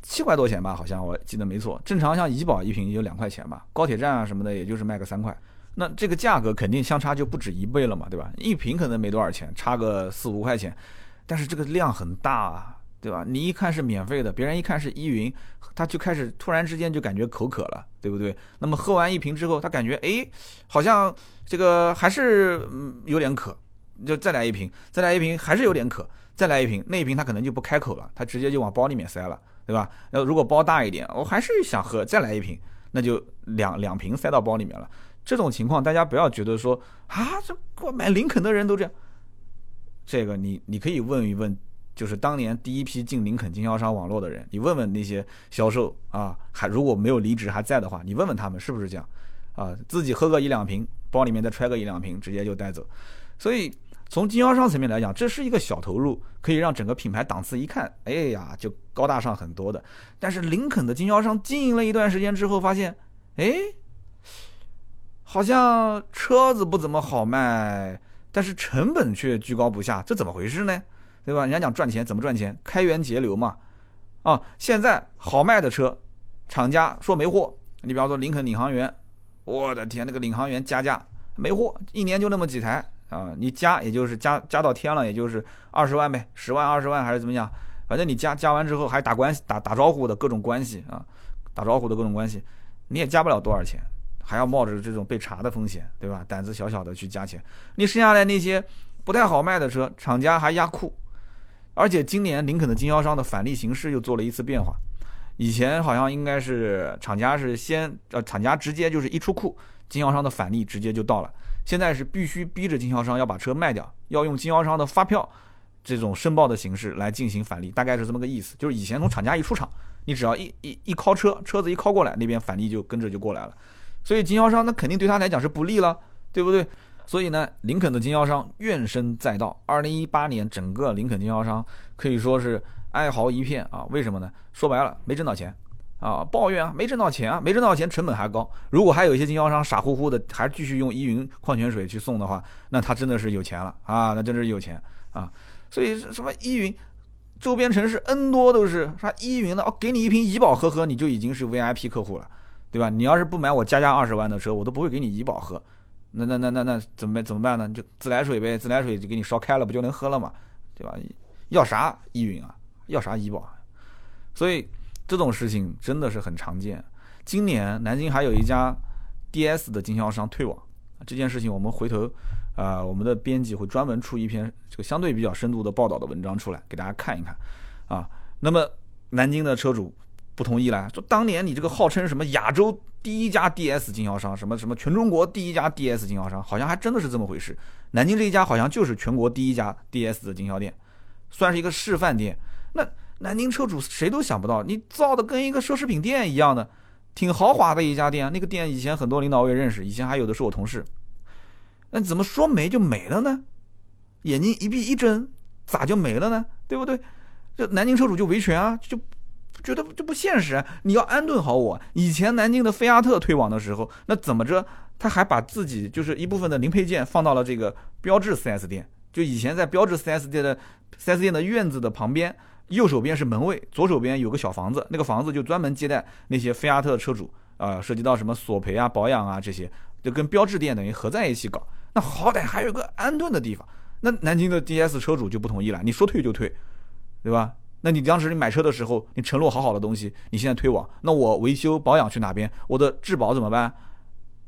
七块多钱吧，好像我记得没错。正常像怡宝一瓶也就两块钱吧，高铁站啊什么的也就是卖个三块。那这个价格肯定相差就不止一倍了嘛，对吧？一瓶可能没多少钱，差个四五块钱，但是这个量很大啊。对吧？你一看是免费的，别人一看是依云，他就开始突然之间就感觉口渴了，对不对？那么喝完一瓶之后，他感觉哎，好像这个还是有点渴，就再来一瓶，再来一瓶，还是有点渴，再来一瓶，那一瓶他可能就不开口了，他直接就往包里面塞了，对吧？那如果包大一点，我还是想喝，再来一瓶，那就两两瓶塞到包里面了。这种情况大家不要觉得说啊，这我买林肯的人都这样，这个你你可以问一问。就是当年第一批进林肯经销商网络的人，你问问那些销售啊，还如果没有离职还在的话，你问问他们是不是这样，啊，自己喝个一两瓶，包里面再揣个一两瓶，直接就带走。所以从经销商层面来讲，这是一个小投入，可以让整个品牌档次一看，哎呀，就高大上很多的。但是林肯的经销商经营了一段时间之后，发现，哎，好像车子不怎么好卖，但是成本却居高不下，这怎么回事呢？对吧？人家讲赚钱怎么赚钱？开源节流嘛。啊，现在好卖的车，厂家说没货。你比方说林肯领航员，我的天，那个领航员加价没货，一年就那么几台啊。你加也就是加加到天了，也就是二十万呗，十万二十万还是怎么样？反正你加加完之后还打关系打打招呼的各种关系啊，打招呼的各种关系，你也加不了多少钱，还要冒着这种被查的风险，对吧？胆子小小的去加钱，你剩下来那些不太好卖的车，厂家还压库。而且今年林肯的经销商的返利形式又做了一次变化，以前好像应该是厂家是先呃厂家直接就是一出库，经销商的返利直接就到了，现在是必须逼着经销商要把车卖掉，要用经销商的发票这种申报的形式来进行返利，大概是这么个意思。就是以前从厂家一出厂，你只要一一一靠车，车子一靠过来，那边返利就跟着就过来了。所以经销商那肯定对他来讲是不利了，对不对？所以呢，林肯的经销商怨声载道。二零一八年，整个林肯经销商可以说是哀嚎一片啊！为什么呢？说白了，没挣到钱啊，抱怨啊，没挣到钱啊，没挣到钱，成本还高。如果还有一些经销商傻乎乎的，还继续用依云矿泉水去送的话，那他真的是有钱了啊！那真是有钱啊！所以什么依云周边城市 N 多都是啥依云的哦，给你一瓶怡宝喝喝，你就已经是 VIP 客户了，对吧？你要是不买我加价二十万的车，我都不会给你怡宝喝。那那那那那怎么怎么办呢？就自来水呗，自来水就给你烧开了，不就能喝了嘛，对吧？要啥依云啊？要啥怡宝？所以这种事情真的是很常见。今年南京还有一家 DS 的经销商退网，这件事情我们回头啊，我们的编辑会专门出一篇这个相对比较深度的报道的文章出来给大家看一看啊。那么南京的车主。不同意了，说当年你这个号称什么亚洲第一家 DS 经销商，什么什么全中国第一家 DS 经销商，好像还真的是这么回事。南京这一家好像就是全国第一家 DS 的经销店，算是一个示范店。那南京车主谁都想不到，你造的跟一个奢侈品店一样的，挺豪华的一家店。那个店以前很多领导我也认识，以前还有的是我同事。那怎么说没就没了呢？眼睛一闭一睁，咋就没了呢？对不对？这南京车主就维权啊，就。觉得这不现实，你要安顿好我。以前南京的菲亚特退网的时候，那怎么着？他还把自己就是一部分的零配件放到了这个标致 4S 店。就以前在标致 4S 店的 4S 店的院子的旁边，右手边是门卫，左手边有个小房子，那个房子就专门接待那些菲亚特车主啊，涉及到什么索赔啊、保养啊这些，就跟标致店等于合在一起搞。那好歹还有个安顿的地方。那南京的 DS 车主就不同意了，你说退就退，对吧？那你当时你买车的时候，你承诺好好的东西，你现在退网，那我维修保养去哪边？我的质保怎么办？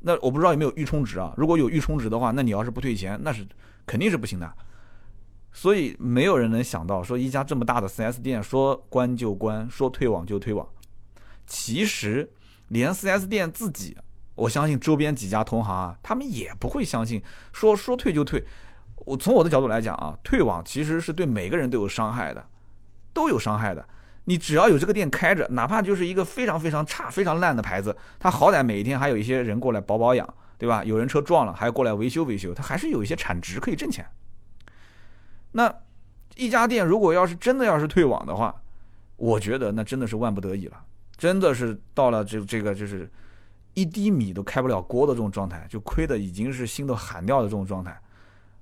那我不知道有没有预充值啊？如果有预充值的话，那你要是不退钱，那是肯定是不行的。所以没有人能想到，说一家这么大的 4S 店说关就关，说退网就退网。其实连 4S 店自己，我相信周边几家同行啊，他们也不会相信，说说退就退。我从我的角度来讲啊，退网其实是对每个人都有伤害的。都有伤害的。你只要有这个店开着，哪怕就是一个非常非常差、非常烂的牌子，它好歹每一天还有一些人过来保保养，对吧？有人车撞了，还要过来维修维修，它还是有一些产值可以挣钱。那一家店如果要是真的要是退网的话，我觉得那真的是万不得已了，真的是到了这这个就是一滴米都开不了锅的这种状态，就亏的已经是心都寒掉的这种状态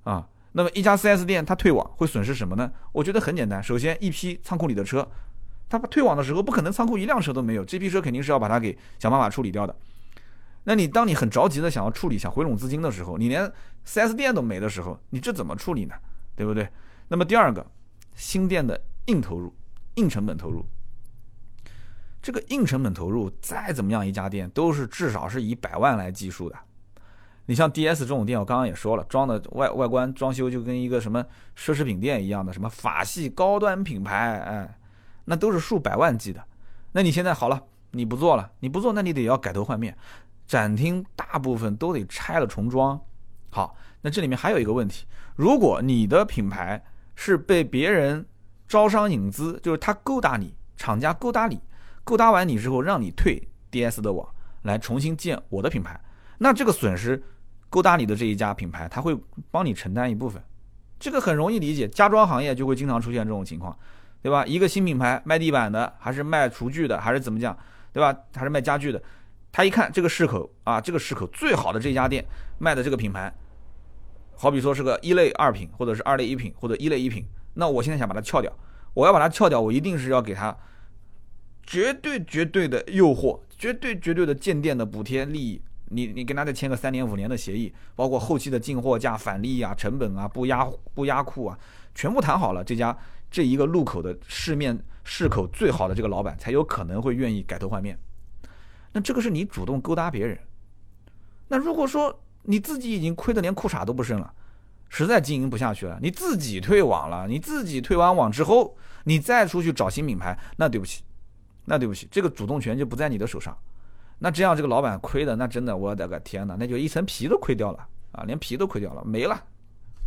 啊。那么一家 4S 店它退网会损失什么呢？我觉得很简单，首先一批仓库里的车，它退网的时候不可能仓库一辆车都没有，这批车肯定是要把它给想办法处理掉的。那你当你很着急的想要处理、想回笼资金的时候，你连 4S 店都没的时候，你这怎么处理呢？对不对？那么第二个，新店的硬投入、硬成本投入，这个硬成本投入再怎么样，一家店都是至少是以百万来计数的。你像 DS 这种店，我刚刚也说了，装的外外观装修就跟一个什么奢侈品店一样的，什么法系高端品牌，哎，那都是数百万计的。那你现在好了，你不做了，你不做，那你得要改头换面，展厅大部分都得拆了重装。好，那这里面还有一个问题，如果你的品牌是被别人招商引资，就是他勾搭你，厂家勾搭你，勾搭完你之后让你退 DS 的网，来重新建我的品牌，那这个损失。勾搭你的这一家品牌，他会帮你承担一部分，这个很容易理解。家装行业就会经常出现这种情况，对吧？一个新品牌卖地板的，还是卖厨具的，还是怎么讲，对吧？还是卖家具的，他一看这个市口啊，这个市口最好的这家店卖的这个品牌，好比说是个一类二品，或者是二类一品，或者一类一品，那我现在想把它撬掉，我要把它撬掉，我一定是要给他绝对绝对的诱惑，绝对绝对的建店的补贴利益。你你跟他再签个三年五年的协议，包括后期的进货价、返利啊、成本啊、不压不压库啊，全部谈好了，这家这一个路口的市面市口最好的这个老板才有可能会愿意改头换面。那这个是你主动勾搭别人。那如果说你自己已经亏得连裤衩都不剩了，实在经营不下去了，你自己退网了，你自己退完网之后，你再出去找新品牌，那对不起，那对不起，这个主动权就不在你的手上。那这样这个老板亏的那真的我的个天哪，那就一层皮都亏掉了啊，连皮都亏掉了，没了，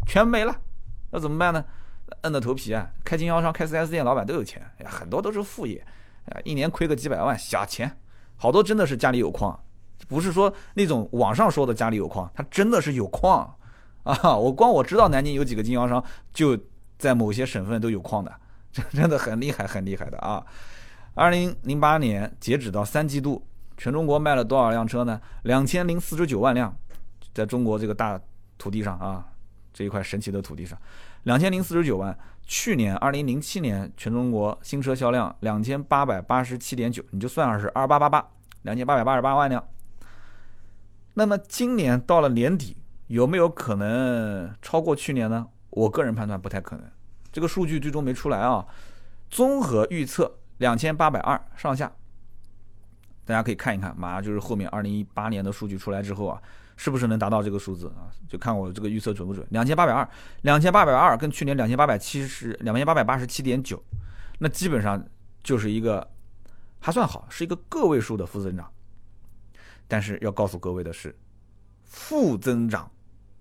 全没了，那怎么办呢？硬着头皮啊，开经销商、开 4S 店老板都有钱，哎呀，很多都是副业，啊，一年亏个几百万小钱，好多真的是家里有矿，不是说那种网上说的家里有矿，他真的是有矿啊！我光我知道南京有几个经销商，就在某些省份都有矿的，这 真的很厉害，很厉害的啊！二零零八年截止到三季度，全中国卖了多少辆车呢？两千零四十九万辆，在中国这个大土地上啊，这一块神奇的土地上。两千零四十九万，去年二零零七年全中国新车销量两千八百八十七点九，你就算上是二八八八，两千八百八十八万辆。那么今年到了年底，有没有可能超过去年呢？我个人判断不太可能，这个数据最终没出来啊。综合预测两千八百二上下，大家可以看一看，马上就是后面二零一八年的数据出来之后啊。是不是能达到这个数字啊？就看我这个预测准不准。两千八百二，两千八百二跟去年两千八百七十，两千八百八十七点九，那基本上就是一个还算好，是一个个位数的负增长。但是要告诉各位的是，负增长，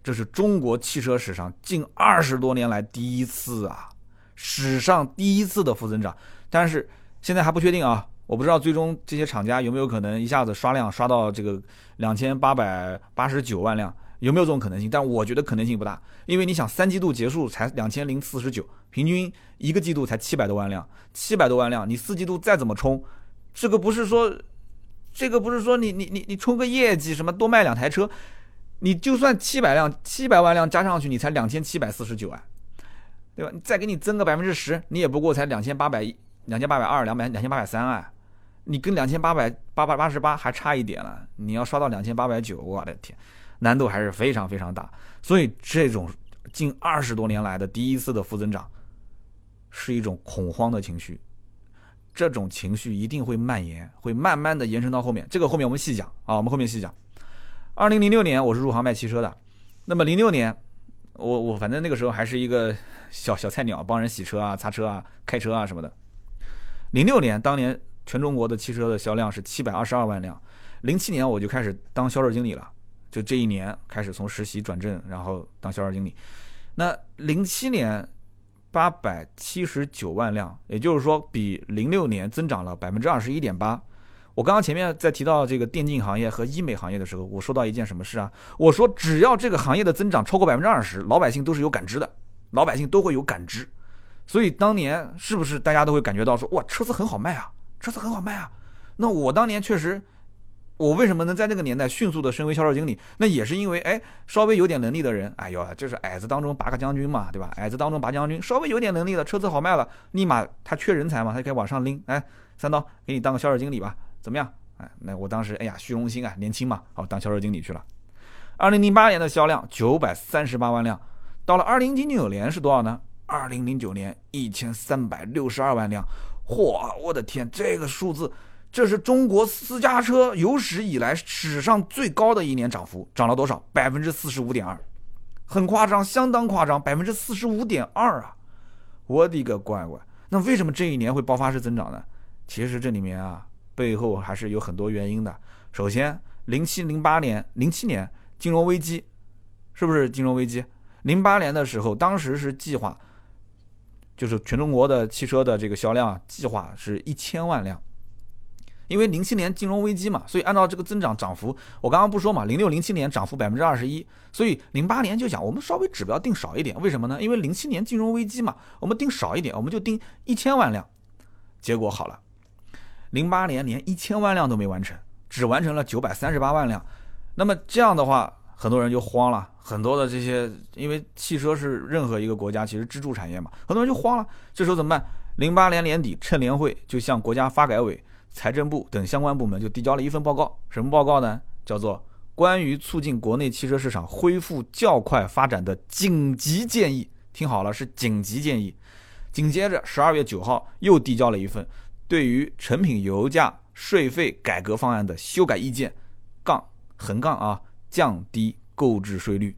这是中国汽车史上近二十多年来第一次啊，史上第一次的负增长。但是现在还不确定啊。我不知道最终这些厂家有没有可能一下子刷量刷到这个两千八百八十九万辆，有没有这种可能性？但我觉得可能性不大，因为你想三季度结束才两千零四十九，平均一个季度才七百多万辆，七百多万辆，你四季度再怎么冲，这个不是说，这个不是说你你你你冲个业绩什么多卖两台车，你就算七百辆七百万辆加上去，你才两千七百四十九万，对吧？你再给你增个百分之十，你也不过才两千八百两千八百二两百两千八百三啊。你跟两千八百八百八十八还差一点了，你要刷到两千八百九，我的天，难度还是非常非常大。所以这种近二十多年来的第一次的负增长，是一种恐慌的情绪，这种情绪一定会蔓延，会慢慢的延伸到后面。这个后面我们细讲啊，我们后面细讲。二零零六年我是入行卖汽车的，那么零六年，我我反正那个时候还是一个小小菜鸟，帮人洗车啊、擦车啊、开车啊什么的。零六年当年。全中国的汽车的销量是七百二十二万辆，零七年我就开始当销售经理了，就这一年开始从实习转正，然后当销售经理。那零七年八百七十九万辆，也就是说比零六年增长了百分之二十一点八。我刚刚前面在提到这个电竞行业和医美行业的时候，我说到一件什么事啊？我说只要这个行业的增长超过百分之二十，老百姓都是有感知的，老百姓都会有感知。所以当年是不是大家都会感觉到说，哇，车子很好卖啊？车子很好卖啊，那我当年确实，我为什么能在那个年代迅速的升为销售经理？那也是因为，哎，稍微有点能力的人，哎呦，就是矮子当中拔个将军嘛，对吧？矮子当中拔将军，稍微有点能力的，车子好卖了，立马他缺人才嘛，他可以往上拎。哎，三刀，给你当个销售经理吧，怎么样？哎，那我当时，哎呀，虚荣心啊，年轻嘛，好当销售经理去了。二零零八年的销量九百三十八万辆，到了二零零九年是多少呢？二零零九年一千三百六十二万辆。嚯！我的天，这个数字，这是中国私家车有史以来史上最高的一年涨幅，涨了多少？百分之四十五点二，很夸张，相当夸张，百分之四十五点二啊！我的个乖乖！那为什么这一年会爆发式增长呢？其实这里面啊，背后还是有很多原因的。首先，零七零八年，零七年金融危机，是不是金融危机？零八年的时候，当时是计划。就是全中国的汽车的这个销量啊计划是一千万辆，因为零七年金融危机嘛，所以按照这个增长涨幅，我刚刚不说嘛，零六零七年涨幅百分之二十一，所以零八年就讲我们稍微指标定少一点，为什么呢？因为零七年金融危机嘛，我们定少一点，我们就定一千万辆，结果好了，零八年连一千万辆都没完成，只完成了九百三十八万辆，那么这样的话。很多人就慌了，很多的这些，因为汽车是任何一个国家其实支柱产业嘛，很多人就慌了。这时候怎么办？零八年年底，趁联会就向国家发改委、财政部等相关部门就递交了一份报告。什么报告呢？叫做《关于促进国内汽车市场恢复较快发展的紧急建议》。听好了，是紧急建议。紧接着，十二月九号又递交了一份对于成品油价税费改革方案的修改意见，杠横杠啊。降低购置税率，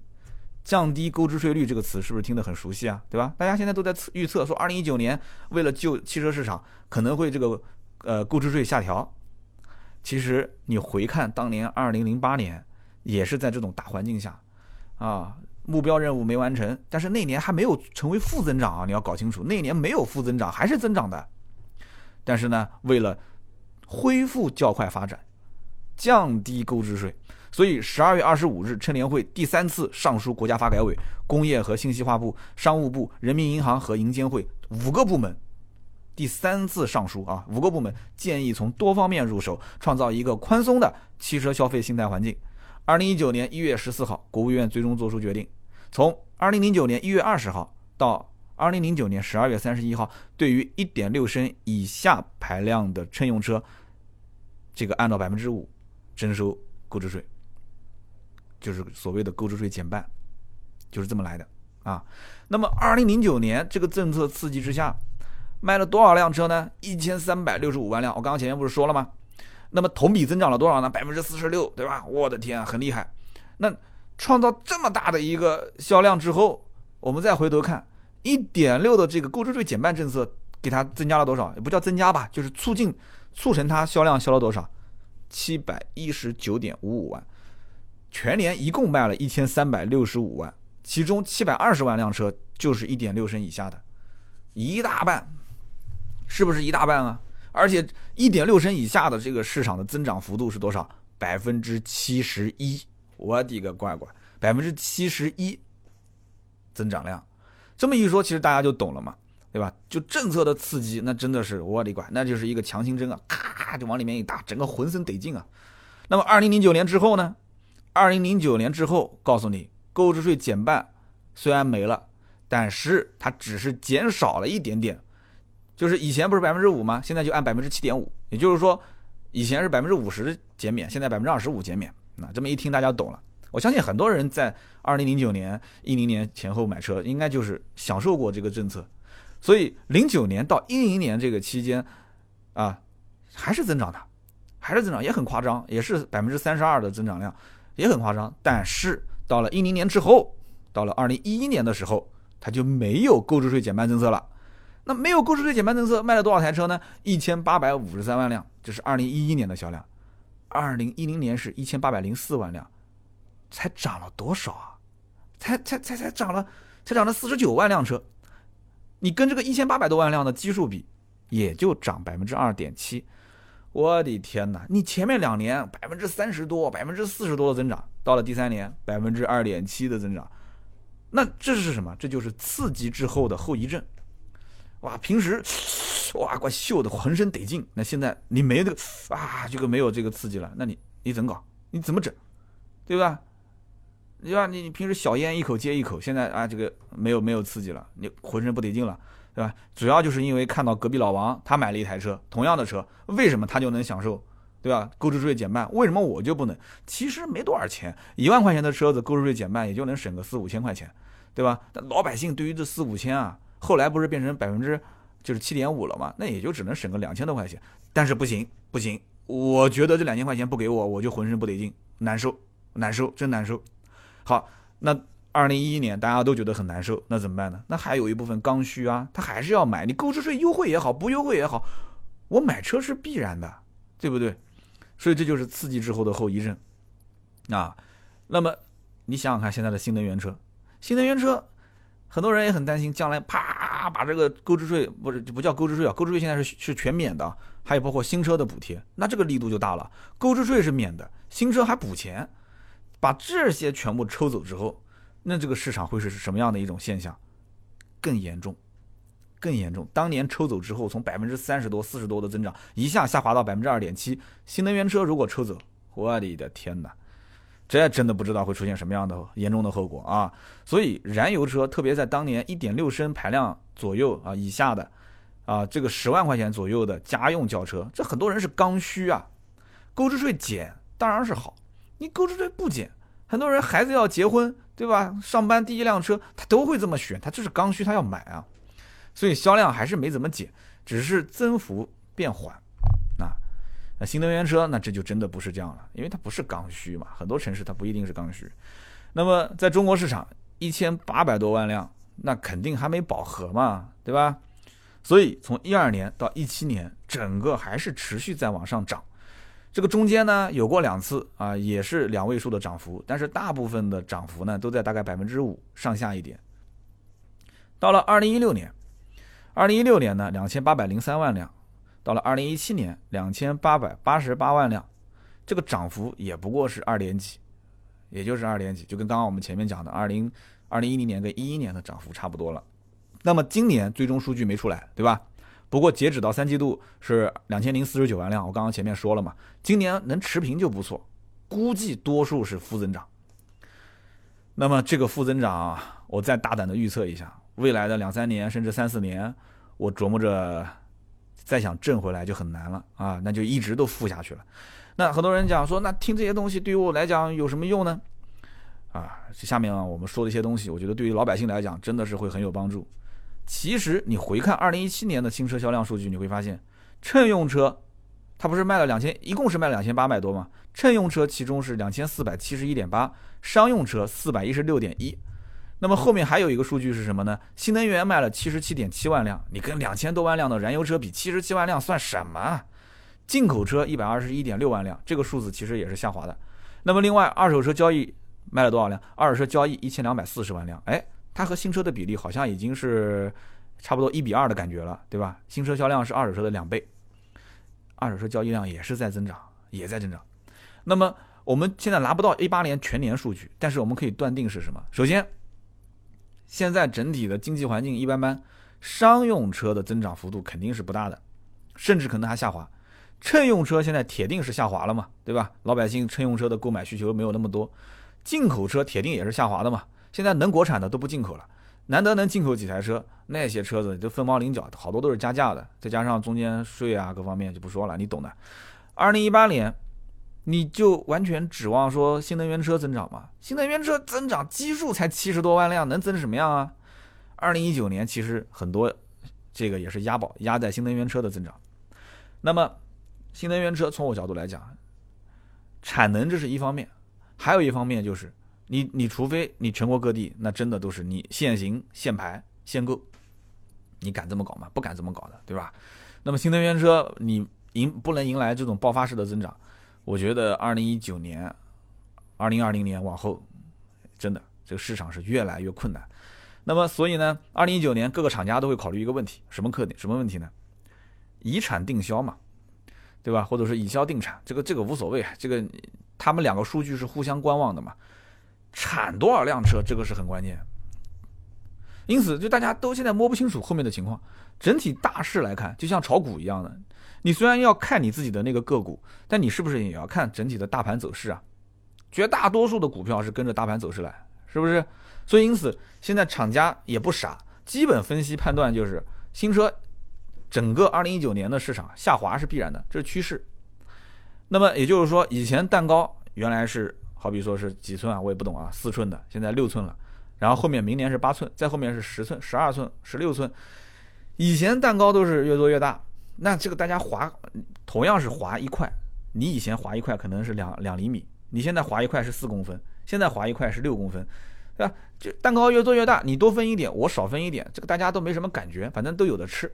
降低购置税率这个词是不是听得很熟悉啊？对吧？大家现在都在预测说，二零一九年为了救汽车市场，可能会这个呃购置税下调。其实你回看当年二零零八年，也是在这种大环境下啊，目标任务没完成，但是那年还没有成为负增长啊，你要搞清楚，那年没有负增长，还是增长的。但是呢，为了恢复较快发展，降低购置税，所以十二月二十五日，趁联会第三次上书国家发改委、工业和信息化部、商务部、人民银行和银监会五个部门。第三次上书啊，五个部门建议从多方面入手，创造一个宽松的汽车消费信贷环境。二零一九年一月十四号，国务院最终作出决定，从二零零九年一月二十号到二零零九年十二月三十一号，对于一点六升以下排量的乘用车，这个按照百分之五征收购置税，就是所谓的购置税减半，就是这么来的啊。那么二零零九年这个政策刺激之下。卖了多少辆车呢？一千三百六十五万辆。我刚刚前面不是说了吗？那么同比增长了多少呢？百分之四十六，对吧？我的天啊，很厉害。那创造这么大的一个销量之后，我们再回头看，一点六的这个购置税减半政策给它增加了多少？也不叫增加吧，就是促进、促成它销量销了多少？七百一十九点五五万。全年一共卖了一千三百六十五万，其中七百二十万辆车就是一点六升以下的，一大半。是不是一大半啊？而且一点六升以下的这个市场的增长幅度是多少？百分之七十一！我的个乖乖，百分之七十一增长量，这么一说，其实大家就懂了嘛，对吧？就政策的刺激，那真的是我的乖，那就是一个强心针啊，咔就往里面一打，整个浑身得劲啊。那么二零零九年之后呢？二零零九年之后，告诉你，购置税减半虽然没了，但是它只是减少了一点点。就是以前不是百分之五吗？现在就按百分之七点五，也就是说，以前是百分之五十减免，现在百分之二十五减免。那这么一听，大家懂了。我相信很多人在二零零九年、一零年前后买车，应该就是享受过这个政策。所以零九年到一零年这个期间，啊，还是增长的，还是增长，也很夸张，也是百分之三十二的增长量，也很夸张。但是到了一零年之后，到了二零一一年的时候，它就没有购置税减半政策了。那没有购置税减半政策，卖了多少台车呢？一千八百五十三万辆，这是二零一一年的销量。二零一零年是一千八百零四万辆，才涨了多少啊？才才才才涨了，才涨了四十九万辆车。你跟这个一千八百多万辆的基数比，也就涨百分之二点七。我的天哪！你前面两年百分之三十多、百分之四十多的增长，到了第三年百分之二点七的增长，那这是什么？这就是刺激之后的后遗症。哇，平时哇，怪秀的浑身得劲。那现在你没这个啊，这个没有这个刺激了，那你你怎么搞？你怎么整？对吧？对吧？你你平时小烟一口接一口，现在啊，这个没有没有刺激了，你浑身不得劲了，对吧？主要就是因为看到隔壁老王他买了一台车，同样的车，为什么他就能享受，对吧？购置税减半，为什么我就不能？其实没多少钱，一万块钱的车子，购置税减半也就能省个四五千块钱，对吧？但老百姓对于这四五千啊。后来不是变成百分之就是七点五了吗？那也就只能省个两千多块钱。但是不行不行，我觉得这两千块钱不给我，我就浑身不得劲，难受难受，真难受。好，那二零一一年大家都觉得很难受，那怎么办呢？那还有一部分刚需啊，他还是要买。你购置税优惠也好，不优惠也好，我买车是必然的，对不对？所以这就是刺激之后的后遗症啊。那么你想想看，现在的新能源车，新能源车。很多人也很担心，将来啪把这个购置税不是不叫购置税啊，购置税现在是是全免的，还有包括新车的补贴，那这个力度就大了。购置税是免的，新车还补钱，把这些全部抽走之后，那这个市场会是什么样的一种现象？更严重，更严重。当年抽走之后，从百分之三十多、四十多的增长，一下下滑到百分之二点七。新能源车如果抽走，我的天哪！这真的不知道会出现什么样的严重的后果啊！所以燃油车，特别在当年一点六升排量左右啊以下的，啊这个十万块钱左右的家用轿车，这很多人是刚需啊。购置税减当然是好，你购置税不减，很多人孩子要结婚，对吧？上班第一辆车他都会这么选，他这是刚需，他要买啊。所以销量还是没怎么减，只是增幅变缓。那新能源车，那这就真的不是这样了，因为它不是刚需嘛，很多城市它不一定是刚需。那么在中国市场，一千八百多万辆，那肯定还没饱和嘛，对吧？所以从一二年到一七年，整个还是持续在往上涨。这个中间呢有过两次啊，也是两位数的涨幅，但是大部分的涨幅呢都在大概百分之五上下一点。到了二零一六年，二零一六年呢两千八百零三万辆，到了二零一七年两千八百八十八万辆，这个涨幅也不过是二点几，也就是二点几，就跟刚刚我们前面讲的二零二零一零年跟一一年的涨幅差不多了。那么今年最终数据没出来，对吧？不过截止到三季度是两千零四十九万辆，我刚刚前面说了嘛，今年能持平就不错，估计多数是负增长。那么这个负增长，我再大胆的预测一下，未来的两三年甚至三四年，我琢磨着再想挣回来就很难了啊，那就一直都负下去了。那很多人讲说，那听这些东西对于我来讲有什么用呢？啊，下面啊我们说的一些东西，我觉得对于老百姓来讲真的是会很有帮助。其实你回看二零一七年的新车销量数据，你会发现，乘用车它不是卖了两千，一共是卖两千八百多吗？乘用车其中是两千四百七十一点八，商用车四百一十六点一。那么后面还有一个数据是什么呢？新能源卖了七十七点七万辆，你跟两千多万辆的燃油车比，七十七万辆算什么？进口车一百二十一点六万辆，这个数字其实也是下滑的。那么另外二手车交易卖了多少辆？二手车交易一千两百四十万辆，哎。它和新车的比例好像已经是差不多一比二的感觉了，对吧？新车销量是二手车的两倍，二手车交易量也是在增长，也在增长。那么我们现在拿不到一八年全年数据，但是我们可以断定是什么？首先，现在整体的经济环境一般般，商用车的增长幅度肯定是不大的，甚至可能还下滑。乘用车现在铁定是下滑了嘛，对吧？老百姓乘用车的购买需求没有那么多，进口车铁定也是下滑的嘛。现在能国产的都不进口了，难得能进口几台车，那些车子都凤毛麟角，好多都是加价的，再加上中间税啊各方面就不说了，你懂的。二零一八年，你就完全指望说新能源车增长吗？新能源车增长基数才七十多万辆，能增什么样啊？二零一九年其实很多，这个也是押宝压在新能源车的增长。那么，新能源车从我角度来讲，产能这是一方面，还有一方面就是。你你除非你全国各地那真的都是你限行限牌限购，你敢这么搞吗？不敢这么搞的，对吧？那么新能源车你迎不能迎来这种爆发式的增长，我觉得二零一九年、二零二零年往后，真的这个市场是越来越困难。那么所以呢，二零一九年各个厂家都会考虑一个问题，什么特点？什么问题呢？以产定销嘛，对吧？或者是以销定产，这个这个无所谓，这个他们两个数据是互相观望的嘛。产多少辆车，这个是很关键。因此，就大家都现在摸不清楚后面的情况。整体大势来看，就像炒股一样的，你虽然要看你自己的那个个股，但你是不是也要看整体的大盘走势啊？绝大多数的股票是跟着大盘走势来，是不是？所以，因此现在厂家也不傻，基本分析判断就是新车整个二零一九年的市场下滑是必然的，这是趋势。那么也就是说，以前蛋糕原来是。好比说是几寸啊，我也不懂啊，四寸的，现在六寸了，然后后面明年是八寸，再后面是十寸、十二寸、十六寸。以前蛋糕都是越做越大，那这个大家划同样是划一块，你以前划一块可能是两两厘米，你现在划一块是四公分，现在划一块是六公分，对吧？就蛋糕越做越大，你多分一点，我少分一点，这个大家都没什么感觉，反正都有的吃，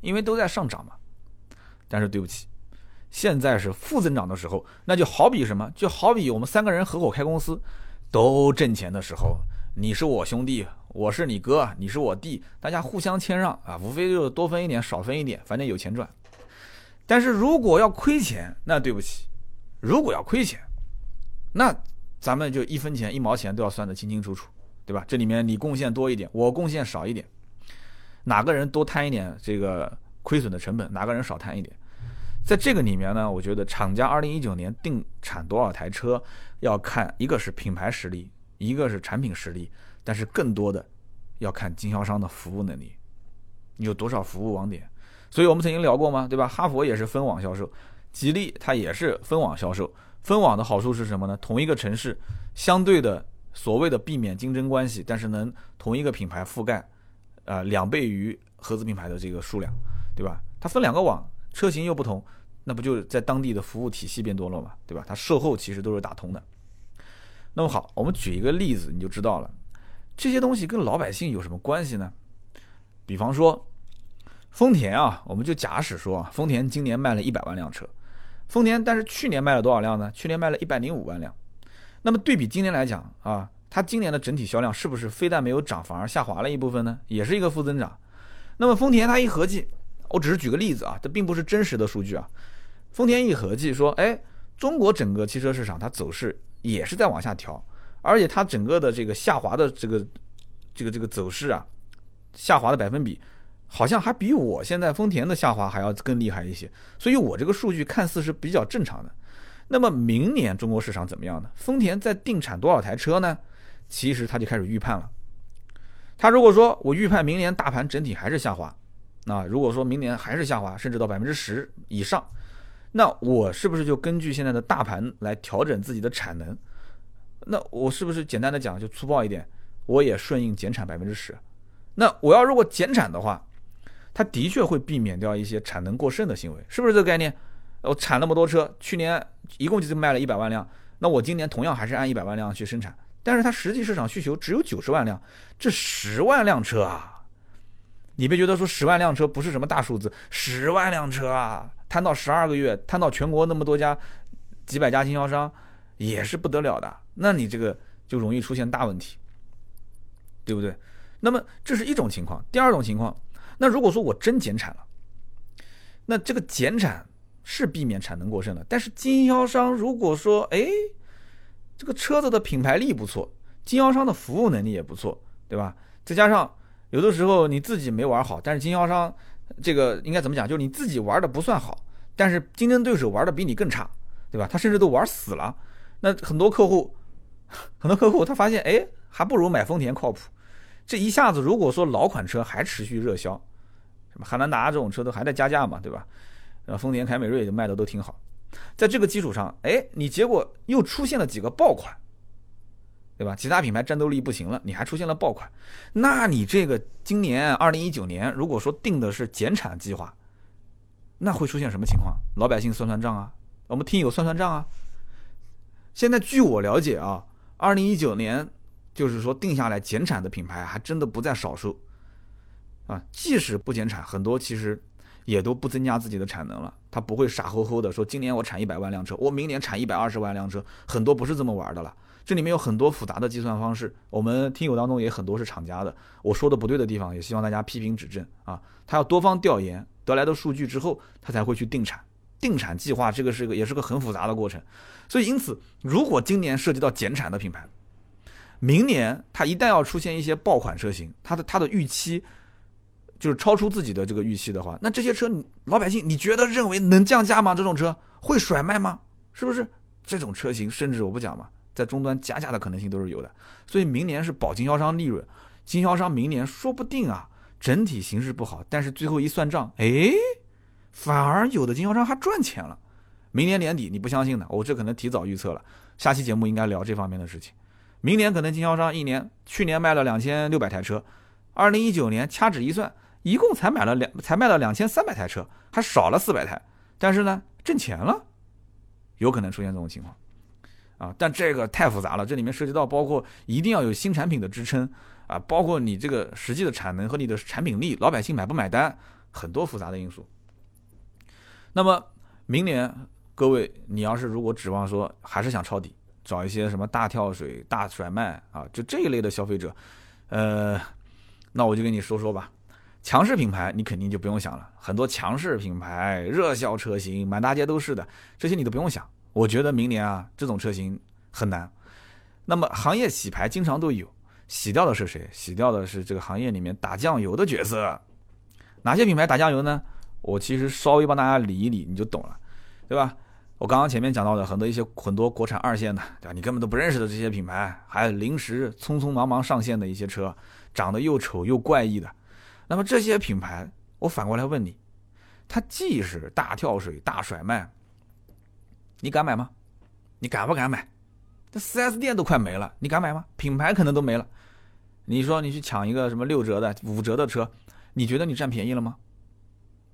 因为都在上涨嘛。但是对不起。现在是负增长的时候，那就好比什么？就好比我们三个人合伙开公司，都挣钱的时候，你是我兄弟，我是你哥，你是我弟，大家互相谦让啊，无非就是多分一点，少分一点，反正有钱赚。但是如果要亏钱，那对不起，如果要亏钱，那咱们就一分钱一毛钱都要算得清清楚楚，对吧？这里面你贡献多一点，我贡献少一点，哪个人多摊一点这个亏损的成本，哪个人少摊一点？在这个里面呢，我觉得厂家二零一九年定产多少台车，要看一个是品牌实力，一个是产品实力，但是更多的要看经销商的服务能力，有多少服务网点。所以我们曾经聊过吗？对吧？哈佛也是分网销售，吉利它也是分网销售。分网的好处是什么呢？同一个城市，相对的所谓的避免竞争关系，但是能同一个品牌覆盖，呃，两倍于合资品牌的这个数量，对吧？它分两个网。车型又不同，那不就在当地的服务体系变多了嘛，对吧？它售后其实都是打通的。那么好，我们举一个例子，你就知道了，这些东西跟老百姓有什么关系呢？比方说，丰田啊，我们就假使说啊，丰田今年卖了一百万辆车，丰田但是去年卖了多少辆呢？去年卖了一百零五万辆。那么对比今年来讲啊，它今年的整体销量是不是非但没有涨，反而下滑了一部分呢？也是一个负增长。那么丰田它一合计，我只是举个例子啊，这并不是真实的数据啊。丰田一合计说，哎，中国整个汽车市场它走势也是在往下调，而且它整个的这个下滑的这个这个这个走势啊，下滑的百分比。好像还比我现在丰田的下滑还要更厉害一些，所以我这个数据看似是比较正常的。那么明年中国市场怎么样呢？丰田在定产多少台车呢？其实他就开始预判了。他如果说我预判明年大盘整体还是下滑，那如果说明年还是下滑，甚至到百分之十以上，那我是不是就根据现在的大盘来调整自己的产能？那我是不是简单的讲就粗暴一点，我也顺应减产百分之十？那我要如果减产的话，它的确会避免掉一些产能过剩的行为，是不是这个概念？我产那么多车，去年一共就卖了一百万辆，那我今年同样还是按一百万辆去生产，但是它实际市场需求只有九十万辆，这十万辆车啊，你别觉得说十万辆车不是什么大数字，十万辆车啊，摊到十二个月，摊到全国那么多家几百家经销商，也是不得了的，那你这个就容易出现大问题，对不对？那么这是一种情况，第二种情况。那如果说我真减产了，那这个减产是避免产能过剩的。但是经销商如果说，哎，这个车子的品牌力不错，经销商的服务能力也不错，对吧？再加上有的时候你自己没玩好，但是经销商这个应该怎么讲？就是你自己玩的不算好，但是竞争对手玩的比你更差，对吧？他甚至都玩死了。那很多客户，很多客户他发现，哎，还不如买丰田靠谱。这一下子，如果说老款车还持续热销，什么汉兰达这种车都还在加价嘛，对吧？然后丰田凯美瑞卖的都挺好，在这个基础上，哎，你结果又出现了几个爆款，对吧？其他品牌战斗力不行了，你还出现了爆款，那你这个今年二零一九年，如果说定的是减产计划，那会出现什么情况？老百姓算算账啊，我们听友算算账啊。现在据我了解啊，二零一九年。就是说，定下来减产的品牌还真的不在少数，啊，即使不减产，很多其实也都不增加自己的产能了。他不会傻乎乎的说，今年我产一百万辆车，我明年产一百二十万辆车，很多不是这么玩的了。这里面有很多复杂的计算方式，我们听友当中也很多是厂家的，我说的不对的地方，也希望大家批评指正啊。他要多方调研得来的数据之后，他才会去定产。定产计划这个是个也是个很复杂的过程，所以因此，如果今年涉及到减产的品牌，明年它一旦要出现一些爆款车型，它的它的预期就是超出自己的这个预期的话，那这些车老百姓你觉得认为能降价吗？这种车会甩卖吗？是不是？这种车型甚至我不讲嘛，在终端加价的可能性都是有的。所以明年是保经销商利润，经销商明年说不定啊，整体形势不好，但是最后一算账，哎，反而有的经销商还赚钱了。明年年底你不相信的，我这可能提早预测了，下期节目应该聊这方面的事情。明年可能经销商一年去年卖了两千六百台车，二零一九年掐指一算，一共才买了两才卖了两千三百台车，还少了四百台，但是呢挣钱了，有可能出现这种情况，啊，但这个太复杂了，这里面涉及到包括一定要有新产品的支撑啊，包括你这个实际的产能和你的产品力，老百姓买不买单，很多复杂的因素。那么明年各位，你要是如果指望说还是想抄底。找一些什么大跳水、大甩卖啊，就这一类的消费者，呃，那我就跟你说说吧。强势品牌你肯定就不用想了，很多强势品牌、热销车型满大街都是的，这些你都不用想。我觉得明年啊，这种车型很难。那么行业洗牌经常都有，洗掉的是谁？洗掉的是这个行业里面打酱油的角色。哪些品牌打酱油呢？我其实稍微帮大家理一理，你就懂了，对吧？我刚刚前面讲到的很多一些很多国产二线的，对吧？你根本都不认识的这些品牌，还有临时匆匆忙忙上线的一些车，长得又丑又怪异的，那么这些品牌，我反过来问你，它既是大跳水、大甩卖，你敢买吗？你敢不敢买？这 4S 店都快没了，你敢买吗？品牌可能都没了，你说你去抢一个什么六折的、五折的车，你觉得你占便宜了吗？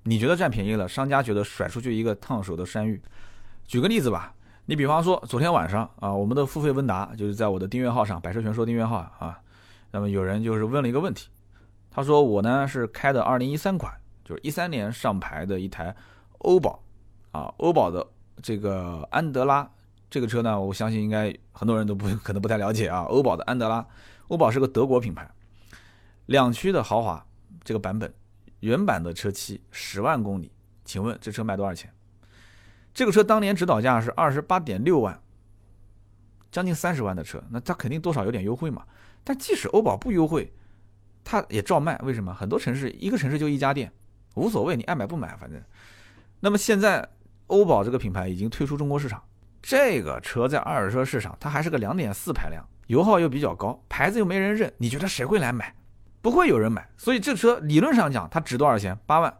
你觉得占便宜了，商家觉得甩出去一个烫手的山芋。举个例子吧，你比方说昨天晚上啊，我们的付费问答就是在我的订阅号上，百车全说订阅号啊，那么有人就是问了一个问题，他说我呢是开的二零一三款，就是一三年上牌的一台欧宝啊，欧宝的这个安德拉这个车呢，我相信应该很多人都不可能不太了解啊。欧宝的安德拉，欧宝是个德国品牌，两驱的豪华这个版本，原版的车漆十万公里，请问这车卖多少钱？这个车当年指导价是二十八点六万，将近三十万的车，那它肯定多少有点优惠嘛。但即使欧宝不优惠，它也照卖。为什么？很多城市一个城市就一家店，无所谓，你爱买不买，反正。那么现在欧宝这个品牌已经退出中国市场，这个车在二手车市场它还是个两点四排量，油耗又比较高，牌子又没人认，你觉得谁会来买？不会有人买。所以这车理论上讲它值多少钱？八万，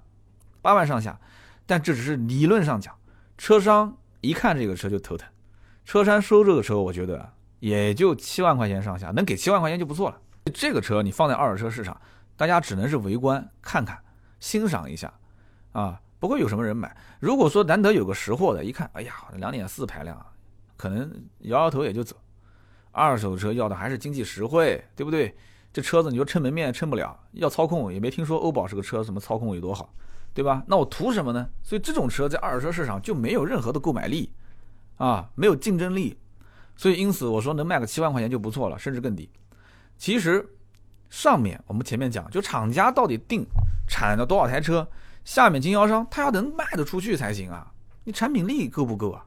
八万上下。但这只是理论上讲，车商一看这个车就头疼。车商收这个车，我觉得也就七万块钱上下，能给七万块钱就不错了。这个车你放在二手车市场，大家只能是围观看看，欣赏一下，啊，不会有什么人买。如果说难得有个识货的，一看，哎呀，两点四排量，可能摇摇头也就走。二手车要的还是经济实惠，对不对？这车子你说撑门面撑不了，要操控也没听说欧宝是个车，什么操控有多好，对吧？那我图什么呢？所以这种车在二手车市场就没有任何的购买力，啊，没有竞争力。所以因此我说能卖个七万块钱就不错了，甚至更低。其实上面我们前面讲，就厂家到底定产了多少台车，下面经销商他要能卖得出去才行啊。你产品力够不够啊？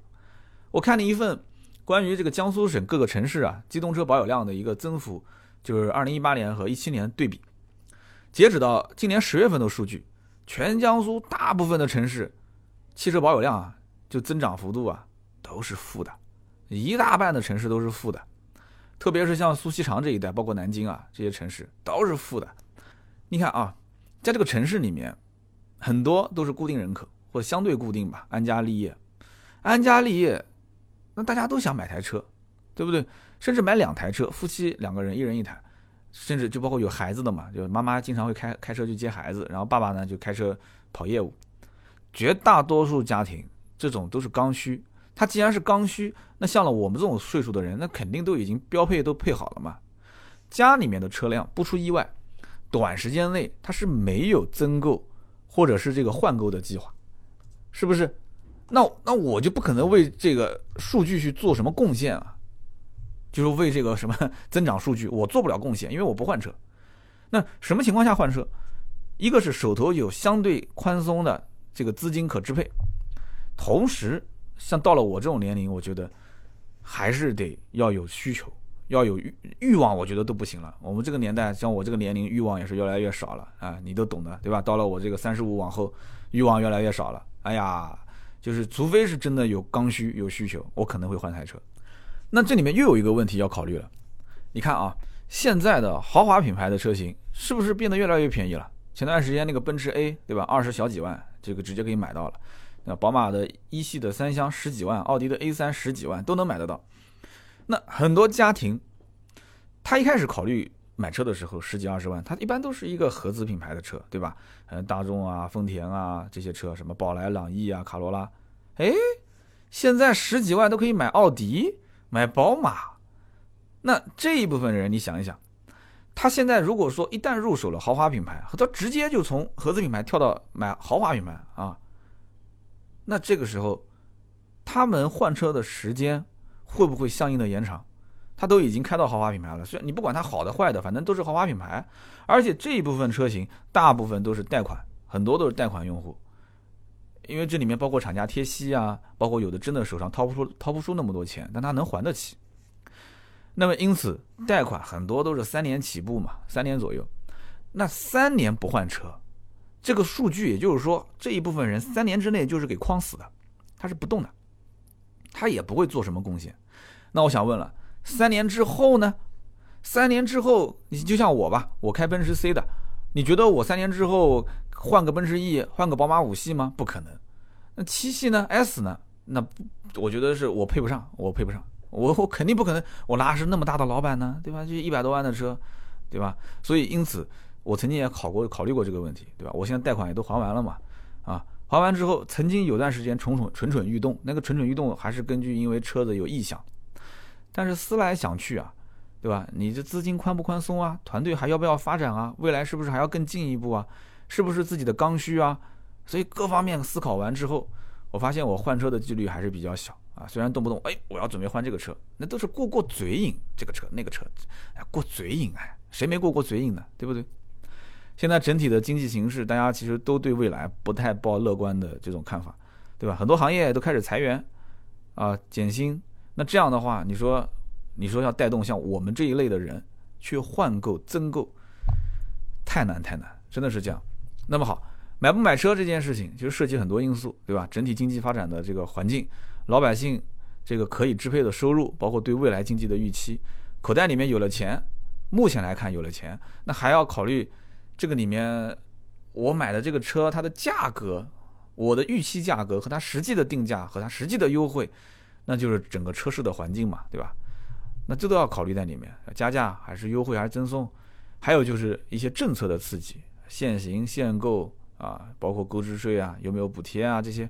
我看了一份关于这个江苏省各个城市啊机动车保有量的一个增幅，就是二零一八年和一七年对比，截止到今年十月份的数据，全江苏大部分的城市汽车保有量啊就增长幅度啊都是负的，一大半的城市都是负的。特别是像苏锡常这一带，包括南京啊这些城市都是负的。你看啊，在这个城市里面，很多都是固定人口或相对固定吧，安家立业。安家立业，那大家都想买台车，对不对？甚至买两台车，夫妻两个人一人一台，甚至就包括有孩子的嘛，就妈妈经常会开开车去接孩子，然后爸爸呢就开车跑业务。绝大多数家庭这种都是刚需。它既然是刚需，那像了我们这种岁数的人，那肯定都已经标配都配好了嘛。家里面的车辆不出意外，短时间内它是没有增购或者是这个换购的计划，是不是？那那我就不可能为这个数据去做什么贡献啊，就是为这个什么增长数据，我做不了贡献，因为我不换车。那什么情况下换车？一个是手头有相对宽松的这个资金可支配，同时。像到了我这种年龄，我觉得还是得要有需求，要有欲欲望，我觉得都不行了。我们这个年代，像我这个年龄，欲望也是越来越少了啊，你都懂的，对吧？到了我这个三十五往后，欲望越来越少了。哎呀，就是除非是真的有刚需、有需求，我可能会换台车。那这里面又有一个问题要考虑了，你看啊，现在的豪华品牌的车型是不是变得越来越便宜了？前段时间那个奔驰 A，对吧？二十小几万，这个直接可以买到了。那宝马的一系的三厢十几万，奥迪的 A 三十几万都能买得到。那很多家庭，他一开始考虑买车的时候十几二十万，他一般都是一个合资品牌的车，对吧？嗯，大众啊、丰田啊这些车，什么宝来、朗逸啊、卡罗拉。哎，现在十几万都可以买奥迪、买宝马。那这一部分人，你想一想，他现在如果说一旦入手了豪华品牌，他直接就从合资品牌跳到买豪华品牌啊。那这个时候，他们换车的时间会不会相应的延长？他都已经开到豪华品牌了，虽然你不管它好的坏的，反正都是豪华品牌。而且这一部分车型大部分都是贷款，很多都是贷款用户，因为这里面包括厂家贴息啊，包括有的真的手上掏不出掏不出那么多钱，但他能还得起。那么因此贷款很多都是三年起步嘛，三年左右。那三年不换车。这个数据也就是说，这一部分人三年之内就是给框死的，他是不动的，他也不会做什么贡献。那我想问了，三年之后呢？三年之后，你就像我吧，我开奔驰 C 的，你觉得我三年之后换个奔驰 E，换个宝马五系吗？不可能。那七系呢？S 呢？那，我觉得是我配不上，我配不上，我我肯定不可能，我哪是那么大的老板呢？对吧？就一百多万的车，对吧？所以因此。我曾经也考过考虑过这个问题，对吧？我现在贷款也都还完了嘛，啊，还完之后，曾经有段时间蠢蠢蠢蠢欲动，那个蠢蠢欲动还是根据因为车子有异响，但是思来想去啊，对吧？你这资金宽不宽松啊？团队还要不要发展啊？未来是不是还要更进一步啊？是不是自己的刚需啊？所以各方面思考完之后，我发现我换车的几率还是比较小啊。虽然动不动哎，我要准备换这个车，那都是过过嘴瘾，这个车那个车，哎，过嘴瘾哎，谁没过过嘴瘾呢？对不对？现在整体的经济形势，大家其实都对未来不太抱乐观的这种看法，对吧？很多行业都开始裁员啊，减薪。那这样的话，你说，你说要带动像我们这一类的人去换购增购，太难太难，真的是这样。那么好，买不买车这件事情，其实涉及很多因素，对吧？整体经济发展的这个环境，老百姓这个可以支配的收入，包括对未来经济的预期，口袋里面有了钱，目前来看有了钱，那还要考虑。这个里面，我买的这个车，它的价格，我的预期价格和它实际的定价和它实际的优惠，那就是整个车市的环境嘛，对吧？那这都要考虑在里面，加价还是优惠还是赠送，还有就是一些政策的刺激，限行限购啊，包括购置税啊，有没有补贴啊，这些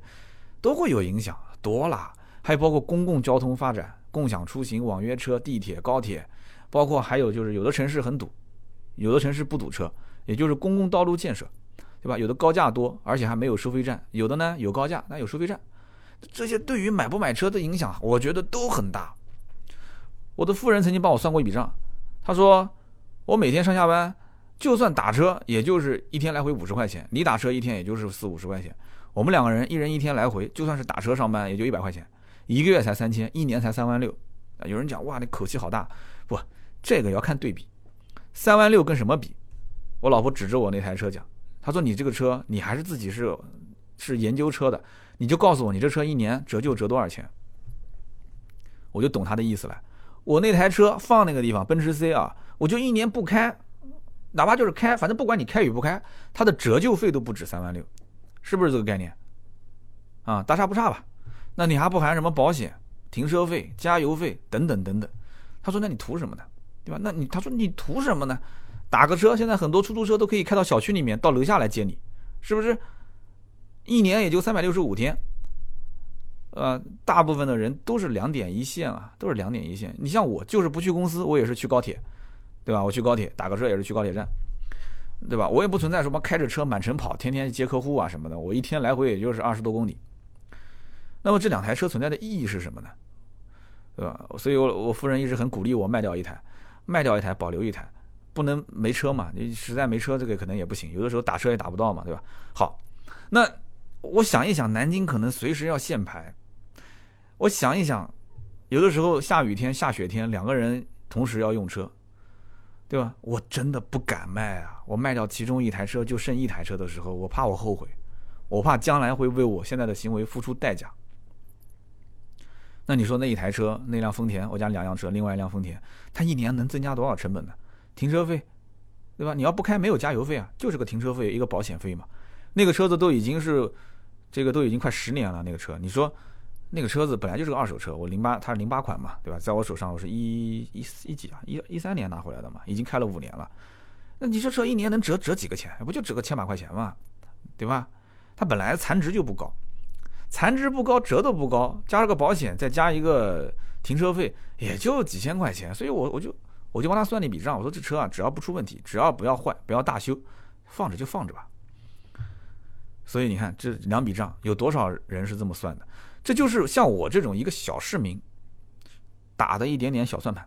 都会有影响，多了。还有包括公共交通发展，共享出行、网约车、地铁、高铁，包括还有就是有的城市很堵，有的城市不堵车。也就是公共道路建设，对吧？有的高架多，而且还没有收费站；有的呢有高架，那有收费站。这些对于买不买车的影响，我觉得都很大。我的夫人曾经帮我算过一笔账，她说我每天上下班，就算打车，也就是一天来回五十块钱。你打车一天也就是四五十块钱。我们两个人一人一天来回，就算是打车上班，也就一百块钱，一个月才三千，一年才三万六。啊，有人讲哇，你口气好大，不，这个要看对比，三万六跟什么比？我老婆指着我那台车讲，她说：“你这个车，你还是自己是是研究车的，你就告诉我，你这车一年折旧折多少钱？”我就懂他的意思了。我那台车放那个地方，奔驰 C 啊，我就一年不开，哪怕就是开，反正不管你开与不开，它的折旧费都不止三万六，是不是这个概念？啊，大差不差吧？那你还不含什么保险、停车费、加油费等等等等。他说：“那你图什么呢？对吧？那你他说你图什么呢？”打个车，现在很多出租车都可以开到小区里面，到楼下来接你，是不是？一年也就三百六十五天，呃，大部分的人都是两点一线啊，都是两点一线。你像我，就是不去公司，我也是去高铁，对吧？我去高铁打个车也是去高铁站，对吧？我也不存在什么开着车满城跑，天天接客户啊什么的。我一天来回也就是二十多公里。那么这两台车存在的意义是什么呢？对吧？所以我我夫人一直很鼓励我卖掉一台，卖掉一台保留一台。不能没车嘛？你实在没车，这个可能也不行。有的时候打车也打不到嘛，对吧？好，那我想一想，南京可能随时要限牌。我想一想，有的时候下雨天、下雪天，两个人同时要用车，对吧？我真的不敢卖啊！我卖掉其中一台车，就剩一台车的时候，我怕我后悔，我怕将来会为我现在的行为付出代价。那你说那一台车，那辆丰田，我家两辆车，另外一辆丰田，它一年能增加多少成本呢？停车费，对吧？你要不开没有加油费啊，就是个停车费一个保险费嘛。那个车子都已经是，这个都已经快十年了。那个车，你说那个车子本来就是个二手车，我零八它是零八款嘛，对吧？在我手上我是一一一几啊，一一三年拿回来的嘛，已经开了五年了。那你这车一年能折折几个钱？不就折个千把块钱嘛，对吧？它本来残值就不高，残值不高，折都不高，加了个保险，再加一个停车费，也就几千块钱。所以我我就。我就帮他算了一笔账，我说这车啊，只要不出问题，只要不要坏，不要大修，放着就放着吧。所以你看这两笔账，有多少人是这么算的？这就是像我这种一个小市民打的一点点小算盘，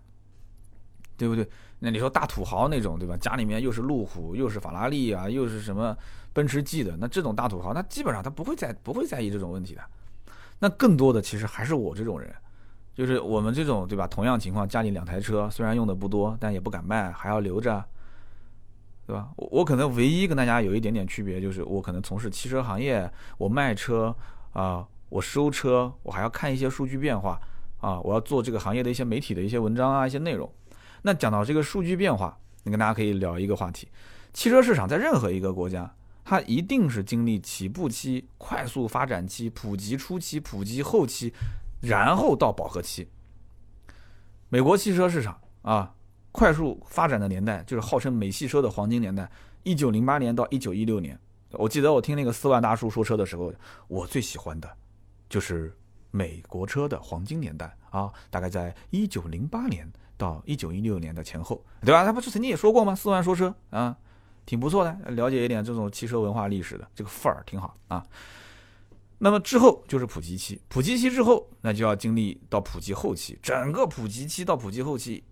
对不对？那你说大土豪那种，对吧？家里面又是路虎，又是法拉利啊，又是什么奔驰 G 的，那这种大土豪，那基本上他不会在不会在意这种问题的。那更多的其实还是我这种人。就是我们这种对吧？同样情况，家里两台车，虽然用的不多，但也不敢卖，还要留着，对吧？我我可能唯一跟大家有一点点区别，就是我可能从事汽车行业，我卖车啊，我收车，我还要看一些数据变化啊，我要做这个行业的一些媒体的一些文章啊，一些内容。那讲到这个数据变化，你跟大家可以聊一个话题：汽车市场在任何一个国家，它一定是经历起步期、快速发展期、普及初期、普及后期。然后到饱和期，美国汽车市场啊，快速发展的年代就是号称美系车的黄金年代，一九零八年到一九一六年。我记得我听那个四万大叔说车的时候，我最喜欢的，就是美国车的黄金年代啊，大概在一九零八年到一九一六年的前后，对吧？他不是曾经也说过吗？四万说车啊，挺不错的，了解一点这种汽车文化历史的这个范儿挺好啊。那么之后就是普及期，普及期之后，那就要经历到普及后期。整个普及期到普及后期，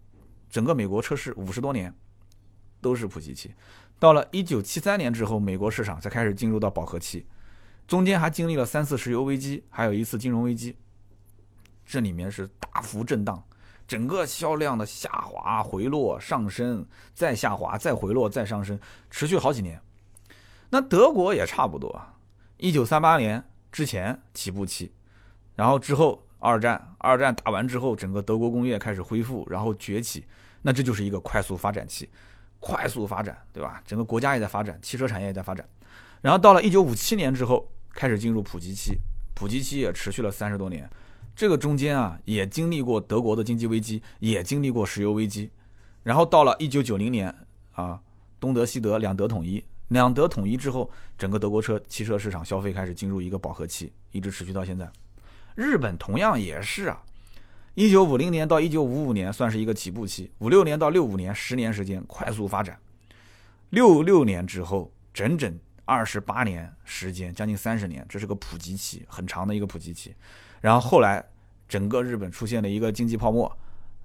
整个美国车市五十多年都是普及期。到了一九七三年之后，美国市场才开始进入到饱和期，中间还经历了三次石油危机，还有一次金融危机。这里面是大幅震荡，整个销量的下滑、回落、上升，再下滑、再回落、再上升，持续好几年。那德国也差不多，一九三八年。之前起步期，然后之后二战，二战打完之后，整个德国工业开始恢复，然后崛起，那这就是一个快速发展期，快速发展，对吧？整个国家也在发展，汽车产业也在发展，然后到了一九五七年之后，开始进入普及期，普及期也持续了三十多年，这个中间啊，也经历过德国的经济危机，也经历过石油危机，然后到了一九九零年啊，东德西德两德统一。两德统一之后，整个德国车汽车市场消费开始进入一个饱和期，一直持续到现在。日本同样也是啊，一九五零年到一九五五年算是一个起步期，五六年到六五年十年时间快速发展，六六年之后整整二十八年时间，将近三十年，这是个普及期，很长的一个普及期。然后后来整个日本出现了一个经济泡沫，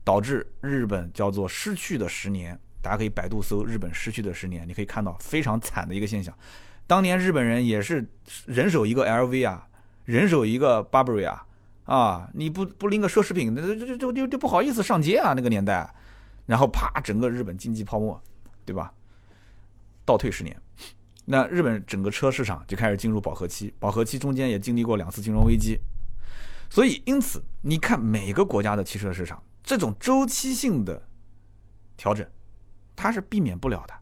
导致日本叫做失去的十年。大家可以百度搜“日本失去的十年”，你可以看到非常惨的一个现象。当年日本人也是人手一个 LV 啊，人手一个 Burberry 啊，啊，你不不拎个奢侈品，那就就就就就不好意思上街啊。那个年代，然后啪，整个日本经济泡沫，对吧？倒退十年，那日本整个车市场就开始进入饱和期。饱和期中间也经历过两次金融危机，所以因此你看每个国家的汽车市场这种周期性的调整。它是避免不了的，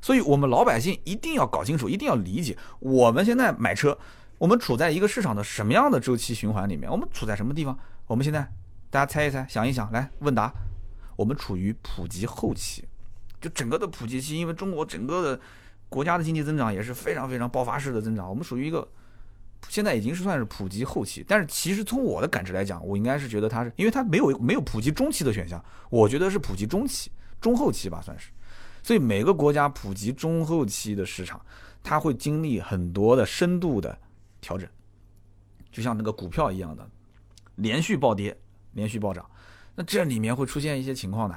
所以我们老百姓一定要搞清楚，一定要理解，我们现在买车，我们处在一个市场的什么样的周期循环里面？我们处在什么地方？我们现在大家猜一猜，想一想，来问答。我们处于普及后期，就整个的普及期，因为中国整个的国家的经济增长也是非常非常爆发式的增长，我们属于一个现在已经是算是普及后期。但是其实从我的感知来讲，我应该是觉得它是，因为它没有没有普及中期的选项，我觉得是普及中期。中后期吧，算是，所以每个国家普及中后期的市场，它会经历很多的深度的调整，就像那个股票一样的，连续暴跌，连续暴涨，那这里面会出现一些情况的，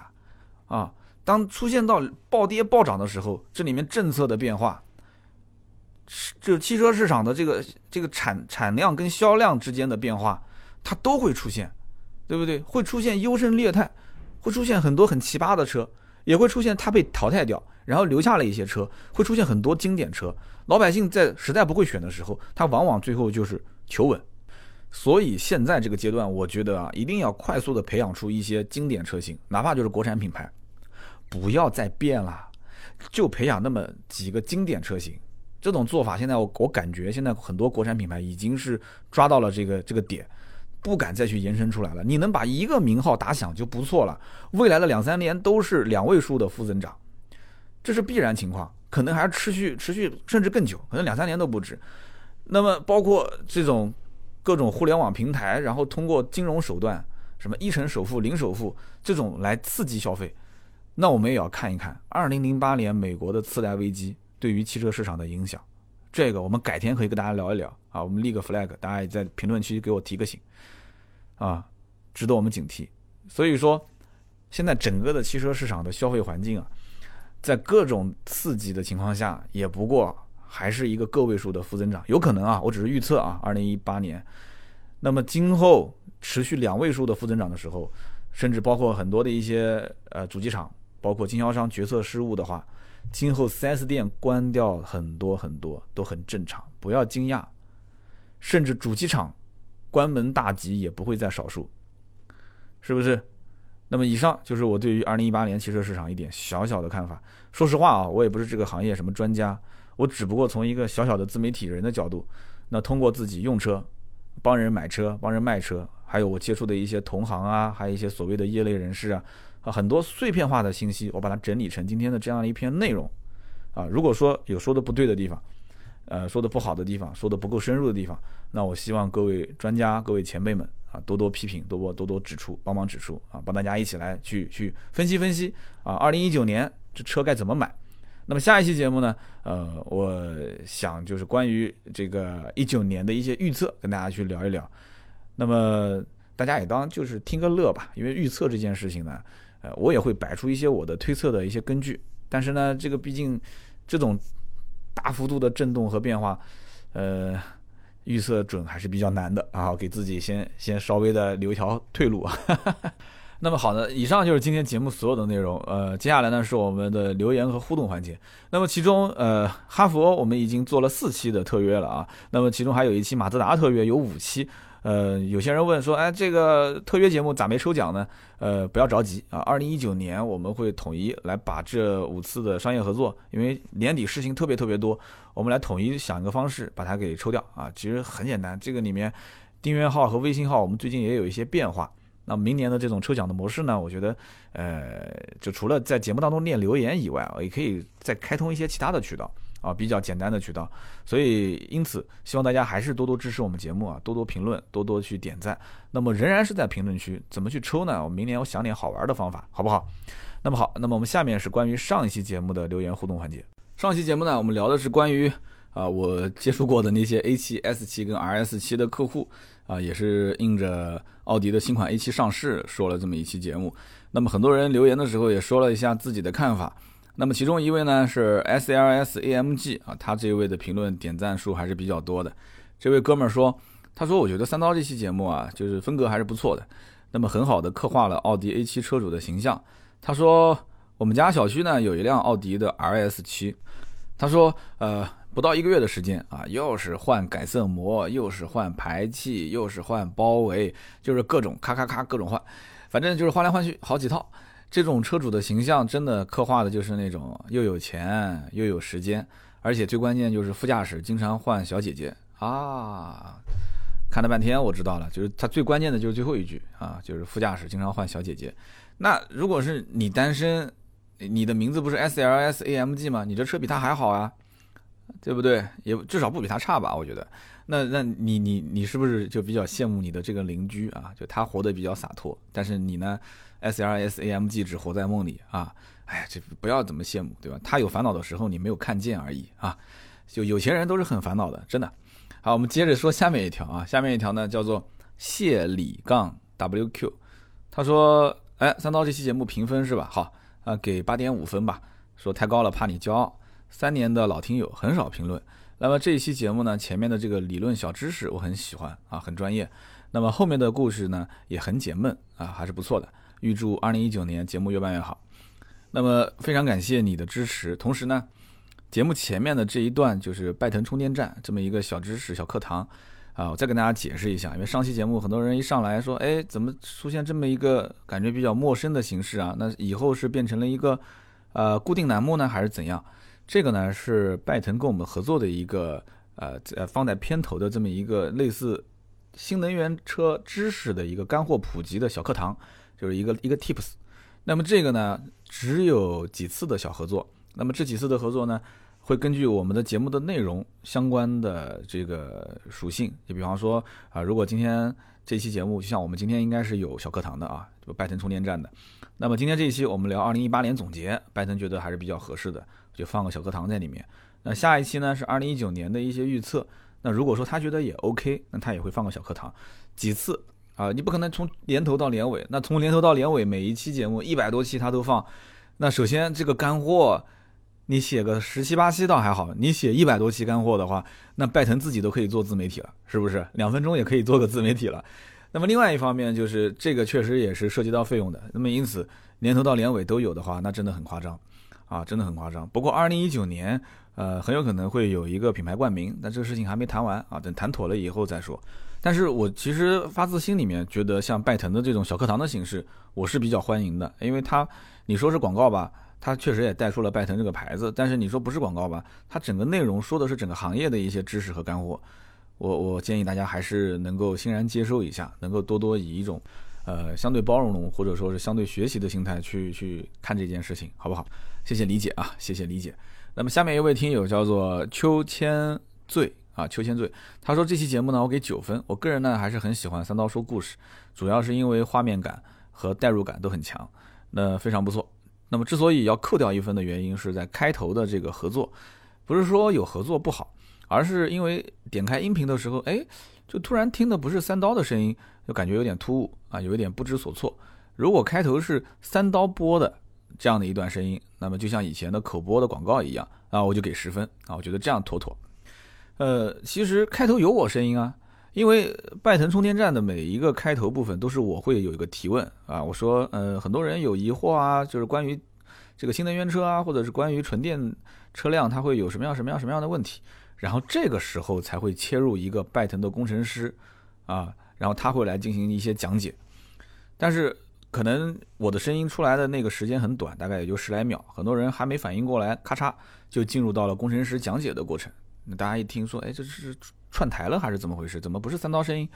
啊，当出现到暴跌暴涨的时候，这里面政策的变化，就汽车市场的这个这个产产量跟销量之间的变化，它都会出现，对不对？会出现优胜劣汰。会出现很多很奇葩的车，也会出现它被淘汰掉，然后留下了一些车，会出现很多经典车。老百姓在实在不会选的时候，他往往最后就是求稳。所以现在这个阶段，我觉得啊，一定要快速的培养出一些经典车型，哪怕就是国产品牌，不要再变了，就培养那么几个经典车型。这种做法，现在我我感觉现在很多国产品牌已经是抓到了这个这个点。不敢再去延伸出来了。你能把一个名号打响就不错了。未来的两三年都是两位数的负增长，这是必然情况，可能还持续持续甚至更久，可能两三年都不止。那么包括这种各种互联网平台，然后通过金融手段，什么一成首付、零首付这种来刺激消费，那我们也要看一看二零零八年美国的次贷危机对于汽车市场的影响。这个我们改天可以跟大家聊一聊啊，我们立个 flag，大家也在评论区给我提个醒。啊，值得我们警惕。所以说，现在整个的汽车市场的消费环境啊，在各种刺激的情况下，也不过还是一个个位数的负增长。有可能啊，我只是预测啊，二零一八年，那么今后持续两位数的负增长的时候，甚至包括很多的一些呃主机厂，包括经销商决策失误的话，今后 4S 店关掉很多很多都很正常，不要惊讶。甚至主机厂。关门大吉也不会在少数，是不是？那么以上就是我对于二零一八年汽车市场一点小小的看法。说实话啊，我也不是这个行业什么专家，我只不过从一个小小的自媒体人的角度，那通过自己用车、帮人买车、帮人卖车，还有我接触的一些同行啊，还有一些所谓的业内人士啊，啊很多碎片化的信息，我把它整理成今天的这样一篇内容。啊，如果说有说的不对的地方，呃，说的不好的地方，说的不够深入的地方，那我希望各位专家、各位前辈们啊，多多批评，多多多多指出，帮忙指出啊，帮大家一起来去去分析分析啊。二零一九年这车该怎么买？那么下一期节目呢，呃，我想就是关于这个一九年的一些预测，跟大家去聊一聊。那么大家也当就是听个乐吧，因为预测这件事情呢，呃，我也会摆出一些我的推测的一些根据。但是呢，这个毕竟这种大幅度的震动和变化，呃，预测准还是比较难的啊，给自己先先稍微的留一条退路。那么好的，以上就是今天节目所有的内容。呃，接下来呢是我们的留言和互动环节。那么其中，呃，哈佛我们已经做了四期的特约了啊。那么其中还有一期马自达特约，有五期。呃，有些人问说，哎，这个特约节目咋没抽奖呢？呃，不要着急啊，二零一九年我们会统一来把这五次的商业合作，因为年底事情特别特别多，我们来统一想一个方式把它给抽掉啊。其实很简单，这个里面订阅号和微信号我们最近也有一些变化。那明年的这种抽奖的模式呢，我觉得，呃，就除了在节目当中念留言以外，也可以再开通一些其他的渠道啊，比较简单的渠道。所以，因此，希望大家还是多多支持我们节目啊，多多评论，多多去点赞。那么，仍然是在评论区，怎么去抽呢？我明年我想点好玩的方法，好不好？那么好，那么我们下面是关于上一期节目的留言互动环节。上期节目呢，我们聊的是关于啊，我接触过的那些 A 七、S 七跟 RS 七的客户。啊，也是应着奥迪的新款 A 七上市说了这么一期节目。那么很多人留言的时候也说了一下自己的看法。那么其中一位呢是 SLS AMG 啊，他这一位的评论点赞数还是比较多的。这位哥们儿说，他说我觉得三刀这期节目啊，就是风格还是不错的。那么很好的刻画了奥迪 A7 车主的形象。他说我们家小区呢有一辆奥迪的 RS7。他说呃。不到一个月的时间啊，又是换改色膜，又是换排气，又是换包围，就是各种咔咔咔各种换，反正就是换来换去好几套。这种车主的形象真的刻画的就是那种又有钱又有时间，而且最关键就是副驾驶经常换小姐姐啊。看了半天我知道了，就是他最关键的就是最后一句啊，就是副驾驶经常换小姐姐。那如果是你单身，你的名字不是 S L S A M G 吗？你这车比他还好啊。对不对？也至少不比他差吧？我觉得。那那你你你是不是就比较羡慕你的这个邻居啊？就他活得比较洒脱，但是你呢？S R S A M G 只活在梦里啊！哎呀，这不要怎么羡慕，对吧？他有烦恼的时候，你没有看见而已啊！就有钱人都是很烦恼的，真的。好，我们接着说下面一条啊，下面一条呢叫做谢里杠 W Q，他说：“哎，三刀这期节目评分是吧？好啊，给八点五分吧，说太高了，怕你骄傲。”三年的老听友很少评论，那么这一期节目呢，前面的这个理论小知识我很喜欢啊，很专业。那么后面的故事呢也很解闷啊，还是不错的。预祝二零一九年节目越办越好。那么非常感谢你的支持，同时呢，节目前面的这一段就是拜腾充电站这么一个小知识小课堂啊，我再跟大家解释一下，因为上期节目很多人一上来说，哎，怎么出现这么一个感觉比较陌生的形式啊？那以后是变成了一个呃固定栏目呢，还是怎样？这个呢是拜腾跟我们合作的一个呃呃放在片头的这么一个类似新能源车知识的一个干货普及的小课堂，就是一个一个 tips。那么这个呢只有几次的小合作，那么这几次的合作呢会根据我们的节目的内容相关的这个属性，就比方说啊，如果今天这期节目就像我们今天应该是有小课堂的啊，就拜腾充电站的，那么今天这一期我们聊二零一八年总结，拜腾觉得还是比较合适的。就放个小课堂在里面。那下一期呢是二零一九年的一些预测。那如果说他觉得也 OK，那他也会放个小课堂，几次啊？你不可能从年头到年尾。那从年头到年尾，每一期节目一百多期他都放。那首先这个干货，你写个十七八期倒还好，你写一百多期干货的话，那拜腾自己都可以做自媒体了，是不是？两分钟也可以做个自媒体了。那么另外一方面就是这个确实也是涉及到费用的。那么因此年头到年尾都有的话，那真的很夸张。啊，真的很夸张。不过二零一九年，呃，很有可能会有一个品牌冠名，但这个事情还没谈完啊，等谈妥了以后再说。但是我其实发自心里面觉得，像拜腾的这种小课堂的形式，我是比较欢迎的，因为它，你说是广告吧，它确实也带出了拜腾这个牌子；但是你说不是广告吧，它整个内容说的是整个行业的一些知识和干货。我我建议大家还是能够欣然接受一下，能够多多以一种，呃，相对包容或者说是相对学习的心态去去看这件事情，好不好？谢谢理解啊，谢谢理解。那么下面一位听友叫做秋千醉啊，秋千醉，他说这期节目呢，我给九分。我个人呢还是很喜欢三刀说故事，主要是因为画面感和代入感都很强，那非常不错。那么之所以要扣掉一分的原因是在开头的这个合作，不是说有合作不好，而是因为点开音频的时候，哎，就突然听的不是三刀的声音，就感觉有点突兀啊，有一点不知所措。如果开头是三刀播的这样的一段声音，那么就像以前的口播的广告一样啊，我就给十分啊，我觉得这样妥妥。呃，其实开头有我声音啊，因为拜腾充电站的每一个开头部分都是我会有一个提问啊，我说呃，很多人有疑惑啊，就是关于这个新能源车啊，或者是关于纯电车辆，它会有什么样什么样什么样的问题，然后这个时候才会切入一个拜腾的工程师啊，然后他会来进行一些讲解，但是可能我的声音出来的那个时间很短，大概也就十来秒，很多人还没反应过来，咔嚓就进入到了工程师讲解的过程。那大家一听说，哎，这是串台了还是怎么回事？怎么不是三刀声音？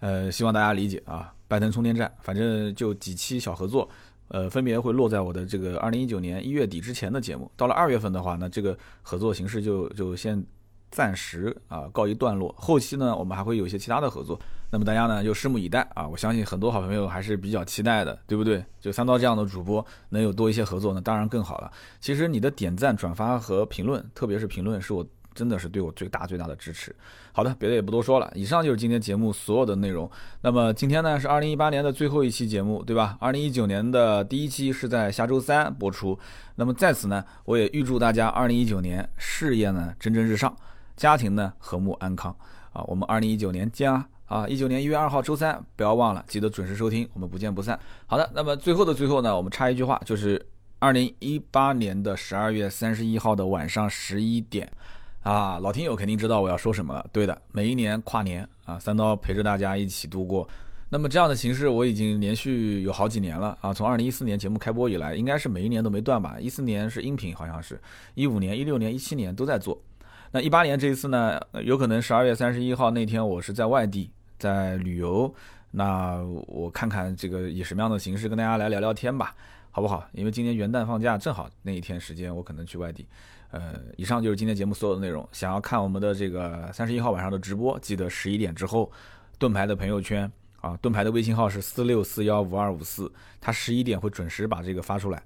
呃，希望大家理解啊。拜腾充电站，反正就几期小合作，呃，分别会落在我的这个二零一九年一月底之前的节目。到了二月份的话，那这个合作形式就就先暂时啊告一段落。后期呢，我们还会有一些其他的合作。那么大家呢就拭目以待啊！我相信很多好朋友还是比较期待的，对不对？就三刀这样的主播能有多一些合作，那当然更好了。其实你的点赞、转发和评论，特别是评论，是我。真的是对我最大最大的支持。好的，别的也不多说了。以上就是今天节目所有的内容。那么今天呢是二零一八年的最后一期节目，对吧？二零一九年的第一期是在下周三播出。那么在此呢，我也预祝大家二零一九年事业呢蒸蒸日上，家庭呢和睦安康啊！我们二零一九年见啊！啊，一九年一月二号周三，不要忘了，记得准时收听，我们不见不散。好的，那么最后的最后呢，我们插一句话，就是二零一八年的十二月三十一号的晚上十一点。啊，老听友肯定知道我要说什么了。对的，每一年跨年啊，三刀陪着大家一起度过。那么这样的形式我已经连续有好几年了啊，从二零一四年节目开播以来，应该是每一年都没断吧。一四年是音频，好像是一五年、一六年、一七年都在做。那一八年这一次呢，有可能十二月三十一号那天我是在外地在旅游，那我看看这个以什么样的形式跟大家来聊聊天吧，好不好？因为今年元旦放假正好那一天时间，我可能去外地。呃，以上就是今天节目所有的内容。想要看我们的这个三十一号晚上的直播，记得十一点之后，盾牌的朋友圈啊，盾牌的微信号是四六四幺五二五四，他十一点会准时把这个发出来。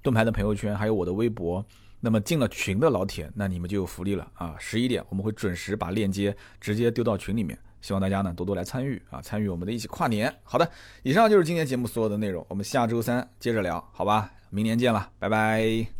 盾牌的朋友圈还有我的微博，那么进了群的老铁，那你们就有福利了啊！十一点我们会准时把链接直接丢到群里面，希望大家呢多多来参与啊，参与我们的一起跨年。好的，以上就是今天节目所有的内容，我们下周三接着聊，好吧？明年见了，拜拜。